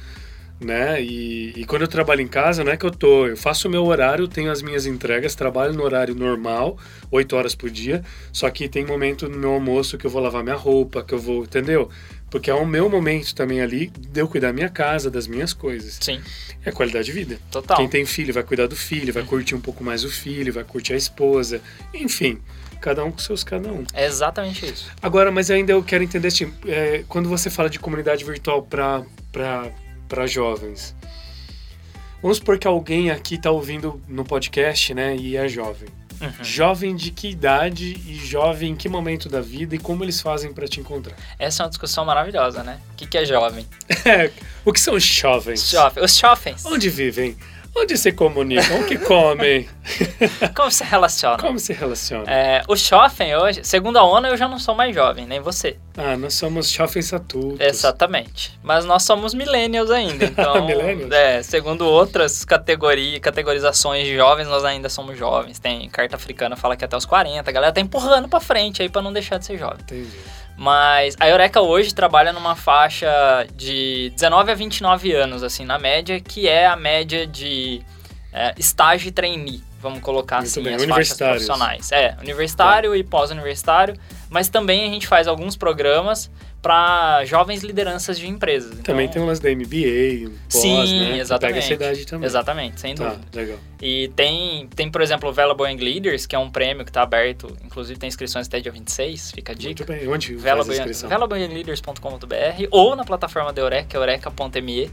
né? E, e, quando eu trabalho em casa, não é que eu tô, eu faço o meu horário, tenho as minhas entregas, trabalho no horário normal, 8 horas por dia, só que tem momento no meu almoço que eu vou lavar minha roupa, que eu vou, entendeu? Porque é o meu momento também ali de eu cuidar da minha casa, das minhas coisas. Sim. É qualidade de vida. Total. Quem tem filho vai cuidar do filho, vai curtir um pouco mais o filho, vai curtir a esposa, enfim cada um com seus cada um. É exatamente isso. Agora, mas ainda eu quero entender, assim, é, quando você fala de comunidade virtual para para jovens. Vamos supor que alguém aqui está ouvindo no podcast, né, e é jovem. Uhum. Jovem de que idade e jovem em que momento da vida e como eles fazem para te encontrar? Essa é uma discussão maravilhosa, né? O que, que é jovem? (laughs) o que são os jovens? Jovem. Os jovens. Onde vivem? Onde se comunicam? O que comem? (laughs) Como se relacionam? Como se relacionam? É, o jovem hoje, segundo a ONU, eu já não sou mais jovem, nem você. Ah, nós somos jovens adultos. Exatamente. Mas nós somos millennials ainda, (laughs) então... millennials? É, segundo outras categorias, categorizações de jovens, nós ainda somos jovens. Tem carta africana fala que até os 40, a galera tá empurrando pra frente aí pra não deixar de ser jovem. Entendi. Mas a Eureka hoje trabalha numa faixa de 19 a 29 anos, assim, na média, que é a média de é, estágio e trainee, vamos colocar Muito assim, bem. as faixas profissionais. É, universitário tá. e pós-universitário, mas também a gente faz alguns programas para jovens lideranças de empresas. Então, Também tem um lance da MBA, um pós, Sim, né? que exatamente. Pega essa idade também. Exatamente, sem Tá, dúvida. legal. E tem, tem, por exemplo, o Valuable Young Leaders, que é um prêmio que está aberto, inclusive tem inscrições até dia 26, fica a Muito dica. bem. Onde faz a Valuable inscrição? ValableYoungLeaders.com.br ou na plataforma da Eureka, eureka.me,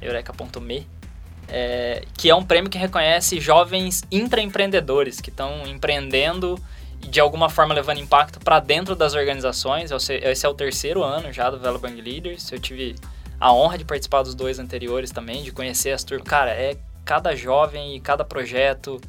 eureka.me, é, que é um prêmio que reconhece jovens intraempreendedores que estão empreendendo de alguma forma levando impacto para dentro das organizações. Esse é o terceiro ano já do Valuable Young Leaders. Eu tive a honra de participar dos dois anteriores também, de conhecer as turmas. Cara, é cada jovem e cada projeto.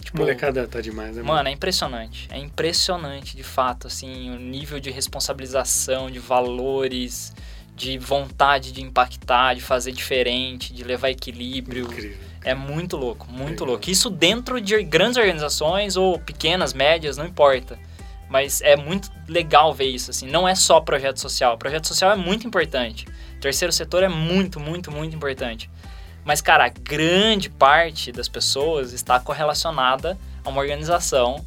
Tipo, Molecada tá demais, né? Mano, é impressionante. É impressionante, de fato, assim, o nível de responsabilização, de valores, de vontade de impactar, de fazer diferente, de levar equilíbrio. Incrível. É muito louco, muito Legal. louco. Isso dentro de grandes organizações ou pequenas, médias, não importa. Mas é muito legal ver isso, assim. Não é só projeto social. Projeto social é muito importante. Terceiro setor é muito, muito, muito importante. Mas, cara, grande parte das pessoas está correlacionada a uma organização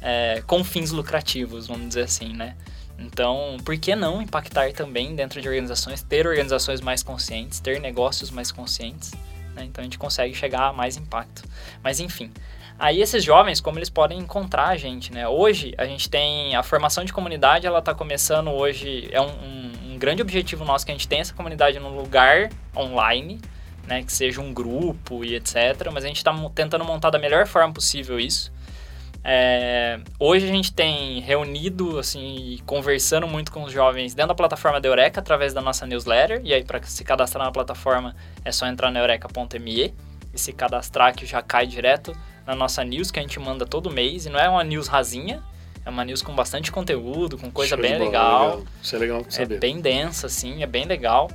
é, com fins lucrativos, vamos dizer assim, né? Então, por que não impactar também dentro de organizações, ter organizações mais conscientes, ter negócios mais conscientes, né? Então a gente consegue chegar a mais impacto. Mas enfim, aí esses jovens, como eles podem encontrar a gente, né? Hoje a gente tem a formação de comunidade, ela está começando hoje, é um, um, um grande objetivo nosso que a gente tem essa comunidade num lugar online, né? Que seja um grupo e etc. Mas a gente está tentando montar da melhor forma possível isso. É, hoje a gente tem reunido, assim, e conversando muito com os jovens dentro da plataforma da Eureka, através da nossa newsletter. E aí, para se cadastrar na plataforma, é só entrar na eureka.me e se cadastrar que já cai direto na nossa news, que a gente manda todo mês. E não é uma news rasinha, é uma news com bastante conteúdo, com coisa Show bem bola, legal. Isso é legal É saber. bem densa, assim, é bem legal.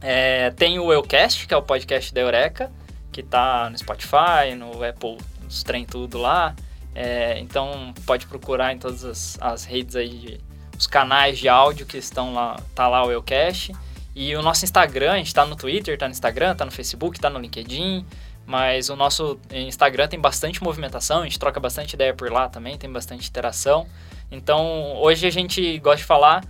É, tem o Eucast, que é o podcast da Eureka, que tá no Spotify, no Apple, nos trem tudo lá. É, então pode procurar em todas as, as redes aí, de, os canais de áudio que estão lá, tá lá o Eucast. E o nosso Instagram, a gente tá no Twitter, tá no Instagram, tá no Facebook, tá no LinkedIn. Mas o nosso Instagram tem bastante movimentação, a gente troca bastante ideia por lá também, tem bastante interação. Então, hoje a gente gosta de falar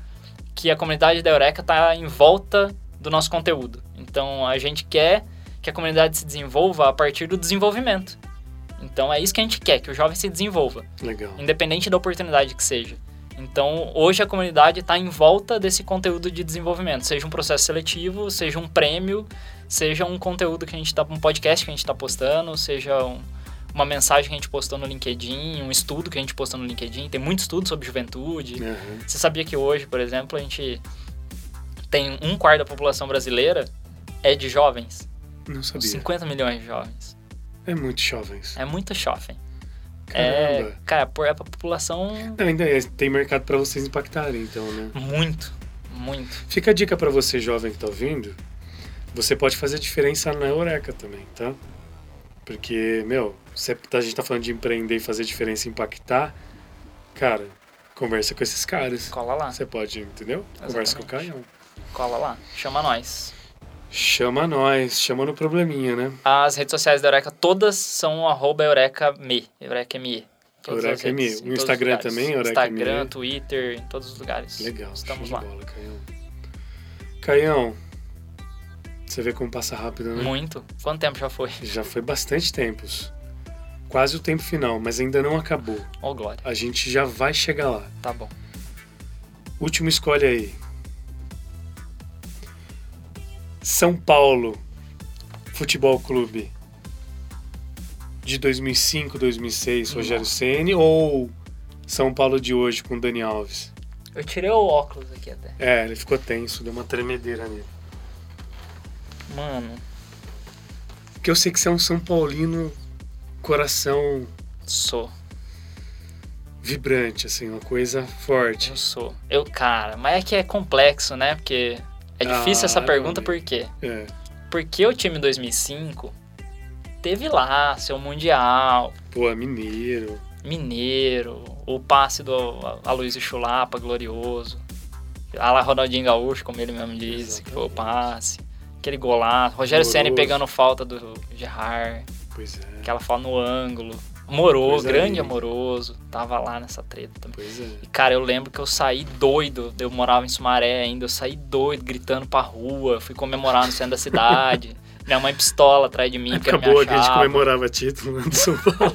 que a comunidade da Eureka está em volta do nosso conteúdo. Então, a gente quer que a comunidade se desenvolva a partir do desenvolvimento. Então, é isso que a gente quer, que o jovem se desenvolva, Legal. independente da oportunidade que seja. Então, hoje a comunidade está em volta desse conteúdo de desenvolvimento, seja um processo seletivo, seja um prêmio, seja um conteúdo que a gente está, um podcast que a gente está postando, seja um- uma mensagem que a gente postou no LinkedIn, um estudo que a gente postou no LinkedIn. Tem muito estudo sobre juventude. Aham. Você sabia que hoje, por exemplo, a gente tem um quarto da população brasileira é de jovens? Não sabia. 50 milhões de jovens. É muito jovens. É muito jovem. Caramba. É, cara, por é a população Não, ainda é, tem mercado pra vocês impactarem, então, né? muito, muito. Fica a dica pra você, jovem que tá ouvindo. Você pode fazer diferença na Eureka também, tá? Porque, meu, se a gente tá falando de empreender e fazer diferença e impactar, cara, conversa com esses caras. Cola lá, Você pode, entendeu? Conversa com o Exatamente. Caião. cola lá. Chama nós. Chama nós, chama no probleminha, né? As redes sociais da Eureka todas são arroba EurekaMe. EurekaMe. Todas as Eureka ME. redes, O Instagram também, Eureka Instagram. Twitter, em todos os lugares. Legal, Estamos lá. bola, Caião. Caião, você vê como passa rápido, né? Muito. Quanto tempo já foi? Já foi bastante tempos. Quase o tempo final, mas ainda não acabou. Ô, Glória. A gente já vai chegar lá. Tá bom. Última escolha aí. São Paulo Futebol Clube de 2005, 2006, Rogério Ceni ou São Paulo de hoje com Dani Alves? Eu tirei o óculos aqui até. É, ele ficou tenso, deu uma tremedeira nele. Mano, Porque eu sei que você é um São Paulino coração sou. vibrante, assim, uma coisa forte. Eu sou. Eu, cara, mas é que é complexo, né? Porque é difícil Ah, essa pergunta, por quê? É, Porque o time 2005 teve lá seu Mundial, pô, mineiro. Mineiro, o passe do Aloysio Chulapa, glorioso. A lá Ronaldinho Gaúcho, como ele mesmo disse, que foi o passe. Aquele golaço. Rogério Ceni pegando falta do Gerard. Pois é. Aquela falta no ângulo. Amoroso, Coisa grande linda. amoroso. Tava lá nessa treta também. Pois é. E, cara, eu lembro que eu saí doido. Eu morava em Sumaré ainda. Eu saí doido, gritando pra rua. Fui comemorar no centro da cidade. (laughs) Minha mãe pistola atrás de mim, porque não me boa que a gente achava. comemorava título né, do São (laughs) Paulo.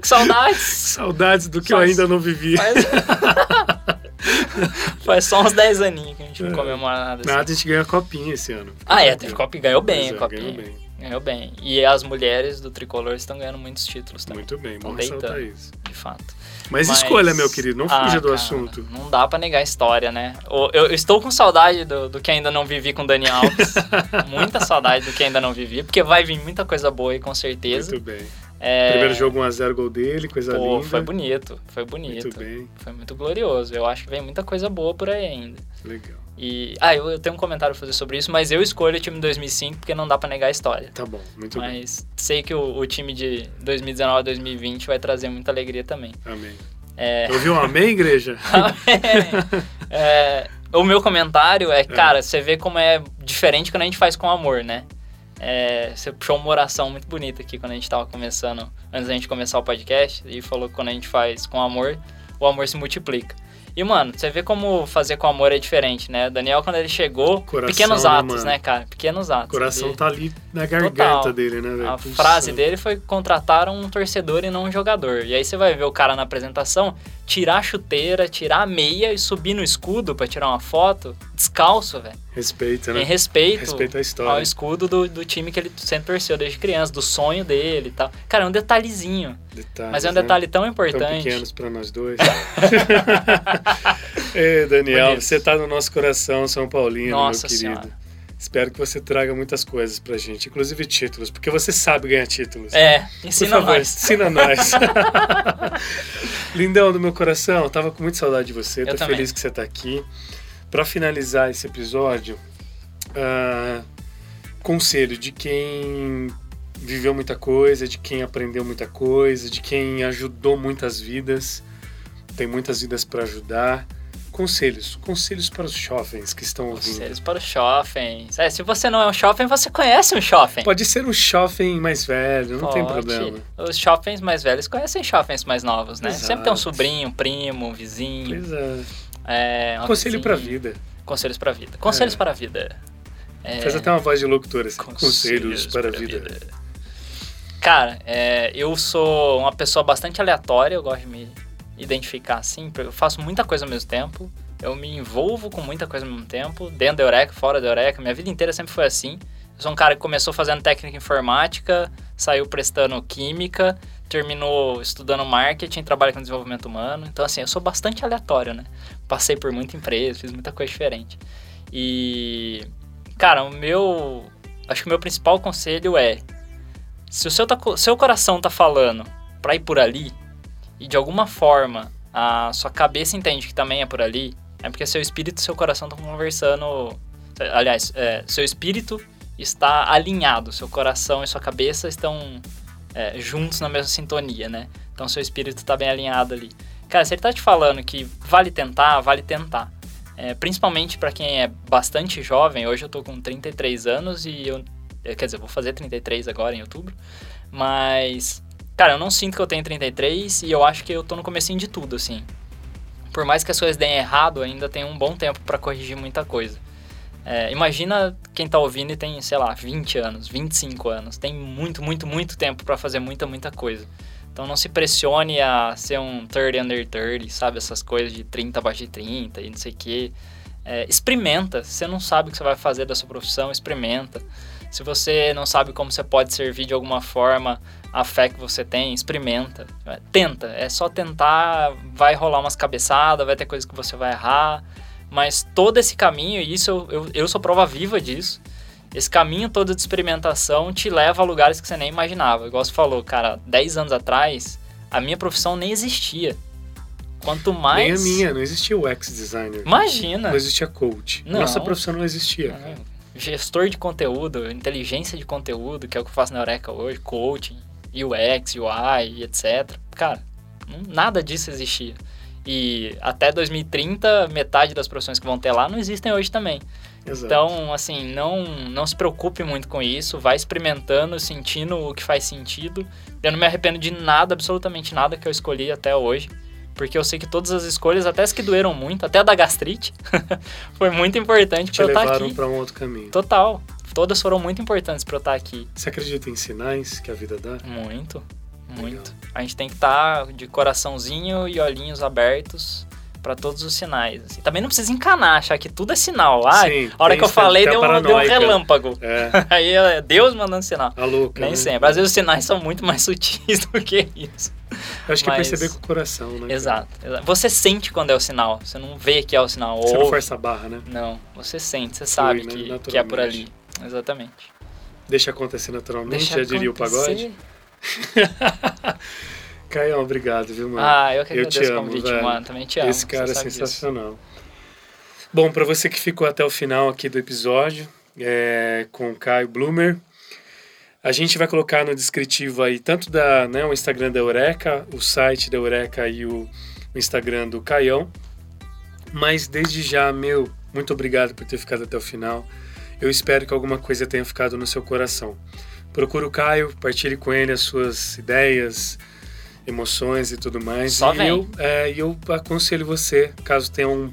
Que saudades! Saudades do que eu Faz- ainda não vivi. Faz... (laughs) Faz só uns 10 aninhos que a gente não É. comemora nada assim. Nada, a gente ganhou a copinha esse ano. Ah, é, teve e ganhou bem Pois a é, Copinha. ganhou bem. Ganhou bem. E as mulheres do Tricolor estão ganhando muitos títulos também, Muito bem, bom ressaltar isso. de fato. Mas, Mas- escolha, meu querido, não Ah, fuja do cara, assunto. Não dá pra negar a história, né? O- Eu, eu estou com saudade do, do que ainda não vivi com o Dani Alves. (laughs) muita saudade do que ainda não vivi, porque vai vir muita coisa boa aí, com certeza. Muito bem. É, Primeiro jogo 1x0 gol dele, coisa pô, linda. foi bonito, foi bonito. Muito bem, Foi muito glorioso. Eu acho que vem muita coisa boa por aí ainda. legal. E, ah, eu, eu tenho um comentário pra fazer sobre isso, mas eu escolho o time de 2005 porque não dá pra negar a história. Tá bom, muito bem. Mas sei que o, o time de 2019 a 2020 vai trazer muita alegria também. Amém. É, Ouviu um amém, igreja? (laughs) (laughs) é, o meu comentário é, cara, você vê como é diferente quando a gente faz com amor, né? É, você puxou uma oração muito bonita aqui quando a gente tava começando, antes da gente começar o podcast, e falou que quando a gente faz com amor, o amor se multiplica. E, mano, você vê como fazer com amor é diferente, né? Daniel, quando ele chegou, Coração, pequenos né, atos, mano? né, cara? Pequenos atos. O coração Ele- tá ali na garganta Total. dele, né, velho? A Pulsando. frase dele foi contrataram um torcedor e não um jogador. E aí você vai ver o cara na apresentação tirar a chuteira, tirar a meia e subir no escudo pra tirar uma foto, descalço, velho. Respeita, né? Em respeito, Respeito à história. ao escudo do, do time que ele sempre torceu desde criança, do sonho dele e tal. Cara, é um detalhezinho. Detalhes, mas é um né? detalhe tão Tão importante. pequenos pra nós dois. (laughs) (laughs) Ei, Daniel, Bonito. você tá no nosso coração, São Paulino, Nossa meu querido. Senhora. Espero que você traga muitas coisas pra gente, inclusive títulos, porque você sabe ganhar títulos. É, Por ensina favor, nós. ensina nós. (laughs) Lindão do meu coração, tava com muita saudade de você, Eu tô também. feliz que você tá aqui. Pra finalizar esse episódio, ah, conselho de quem viveu muita coisa, de quem aprendeu muita coisa, de quem ajudou muitas vidas, tem muitas vidas pra ajudar. Conselhos, conselhos para os jovens que estão ouvindo. Conselhos para os shoppings. É, se você não é um shopping, você conhece um shopping. Pode ser um jovem mais velho, não tem Pode. problema. Os shoppings mais velhos conhecem shoppings mais novos, né? Exato. Sempre tem um sobrinho, um primo, um vizinho. Pois é. É, uma Conselho pra vizinha. vida. Conselhos pra vida. Conselhos É. para a vida. É, Faz até uma voz de locutor assim. Conselhos, para a pra vida. Cara, é, eu sou uma pessoa bastante aleatória, eu gosto de me identificar assim, eu faço muita coisa ao mesmo tempo, eu me envolvo com muita coisa ao mesmo tempo, dentro da Eureka, fora da Eureka, minha vida inteira sempre foi assim. Eu sou um cara que começou fazendo técnica informática, saiu prestando química, terminou estudando marketing, trabalha com desenvolvimento humano. Então, assim, eu sou bastante aleatório, né? Passei por muita empresa, fiz muita coisa diferente. E, cara, o meu. Acho que o meu principal conselho é: se o seu, tá, seu coração tá falando pra ir por ali, e de alguma forma a sua cabeça entende que também é por ali, é porque seu espírito e seu coração estão conversando. Aliás, é, seu espírito está alinhado, seu coração e sua cabeça estão é, juntos na mesma sintonia, né? Então seu espírito está bem alinhado ali. Cara, se ele tá te falando que vale tentar, vale tentar. É, principalmente para quem é bastante jovem, hoje eu tô com 33 anos e eu. eh, Quer dizer, vou fazer 33 agora em outubro. Mas. Cara, eu não sinto que eu tenho 33 e eu acho que eu tô no comecinho de tudo, assim. Por mais que as coisas deem errado, ainda tem um bom tempo para corrigir muita coisa. É, imagina quem tá ouvindo e tem, sei lá, 20 anos, 25 anos. Tem muito, muito, muito tempo para fazer muita, muita coisa. Então não se pressione a ser um 30 under 30, sabe? Essas coisas de 30 abaixo de 30 e não sei o quê. É, experimenta. Se você não sabe o que você vai fazer da sua profissão, experimenta. Se você não sabe como você pode servir de alguma forma a fé que você tem, experimenta. Tenta. É só tentar. Vai rolar umas cabeçadas, vai ter coisas que você vai errar. Mas todo esse caminho, e isso eu, eu, eu sou prova viva disso. Esse caminho todo de experimentação te leva a lugares que você nem imaginava. Igual você falou, cara, 10 anos atrás, a minha profissão nem existia. Quanto mais. Nem a minha, não existia o ex-designer. Imagina! Não existia coach. Não. Nossa profissão não existia. Cara. Gestor de conteúdo, inteligência de conteúdo, que é o que eu faço na Eureka hoje, coaching, UX, UI, etc. Cara, nada disso existia. E até 2030, metade das profissões que vão ter lá não existem hoje também. Exato. Então, assim, não, não se preocupe muito com isso, vai experimentando, sentindo o que faz sentido. Eu não me arrependo de nada, absolutamente nada que eu escolhi até hoje. Porque eu sei que todas as escolhas, até as que doeram muito, até a da gastrite, (laughs) foi muito importante Te para eu estar levaram aqui. para um outro caminho. Total. Todas foram muito importantes para eu estar aqui. Você acredita em sinais que a vida dá? Muito, muito. A gente tem que estar de coraçãozinho e olhinhos abertos para todos os sinais. assim. Também não precisa encanar, achar que tudo é sinal. Ah, Sim, a hora que eu falei a deu, um- deu um relâmpago. É, (laughs) Aí é Deus mandando sinal. a louca. Nem né? sempre. Às vezes os sinais são muito mais (laughs) sutis do que isso. Eu acho que é mas- perceber com o coração, né? Exato, exato. Você sente quando é o sinal. Você não vê que é o sinal. Você não força a barra, né? Não, você sente, você sabe né? que, que é por ali. Exatamente. Deixa acontecer naturalmente, Deixa já diria o acontecer. pagode. (laughs) Caião, obrigado, viu, mano? Ah, eu que Eu agradeço te o amo, convite, velho. mano. Também te amo. Esse cara é sabe disso. sensacional. Bom, para você que ficou até o final aqui do episódio é, com o Caio Blumer, a gente vai colocar no descritivo aí tanto da, né, o Instagram da Eureka, o site da Eureka e o, o Instagram do Caião. Mas desde já, meu, muito obrigado por ter ficado até o final. Eu espero que alguma coisa tenha ficado no seu coração. Procura o Caio, partilhe com ele as suas ideias, emoções e tudo mais. Só e vem. eu, é, eu aconselho você, caso tenham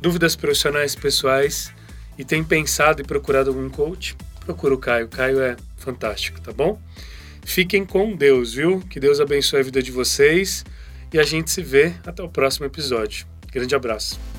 dúvidas profissionais pessoais e tenham pensado e procurado algum coach, procura o Caio. O Caio é fantástico, tá bom? Fiquem com Deus, viu? Que Deus abençoe a vida de vocês e a gente se vê até o próximo episódio. Grande abraço.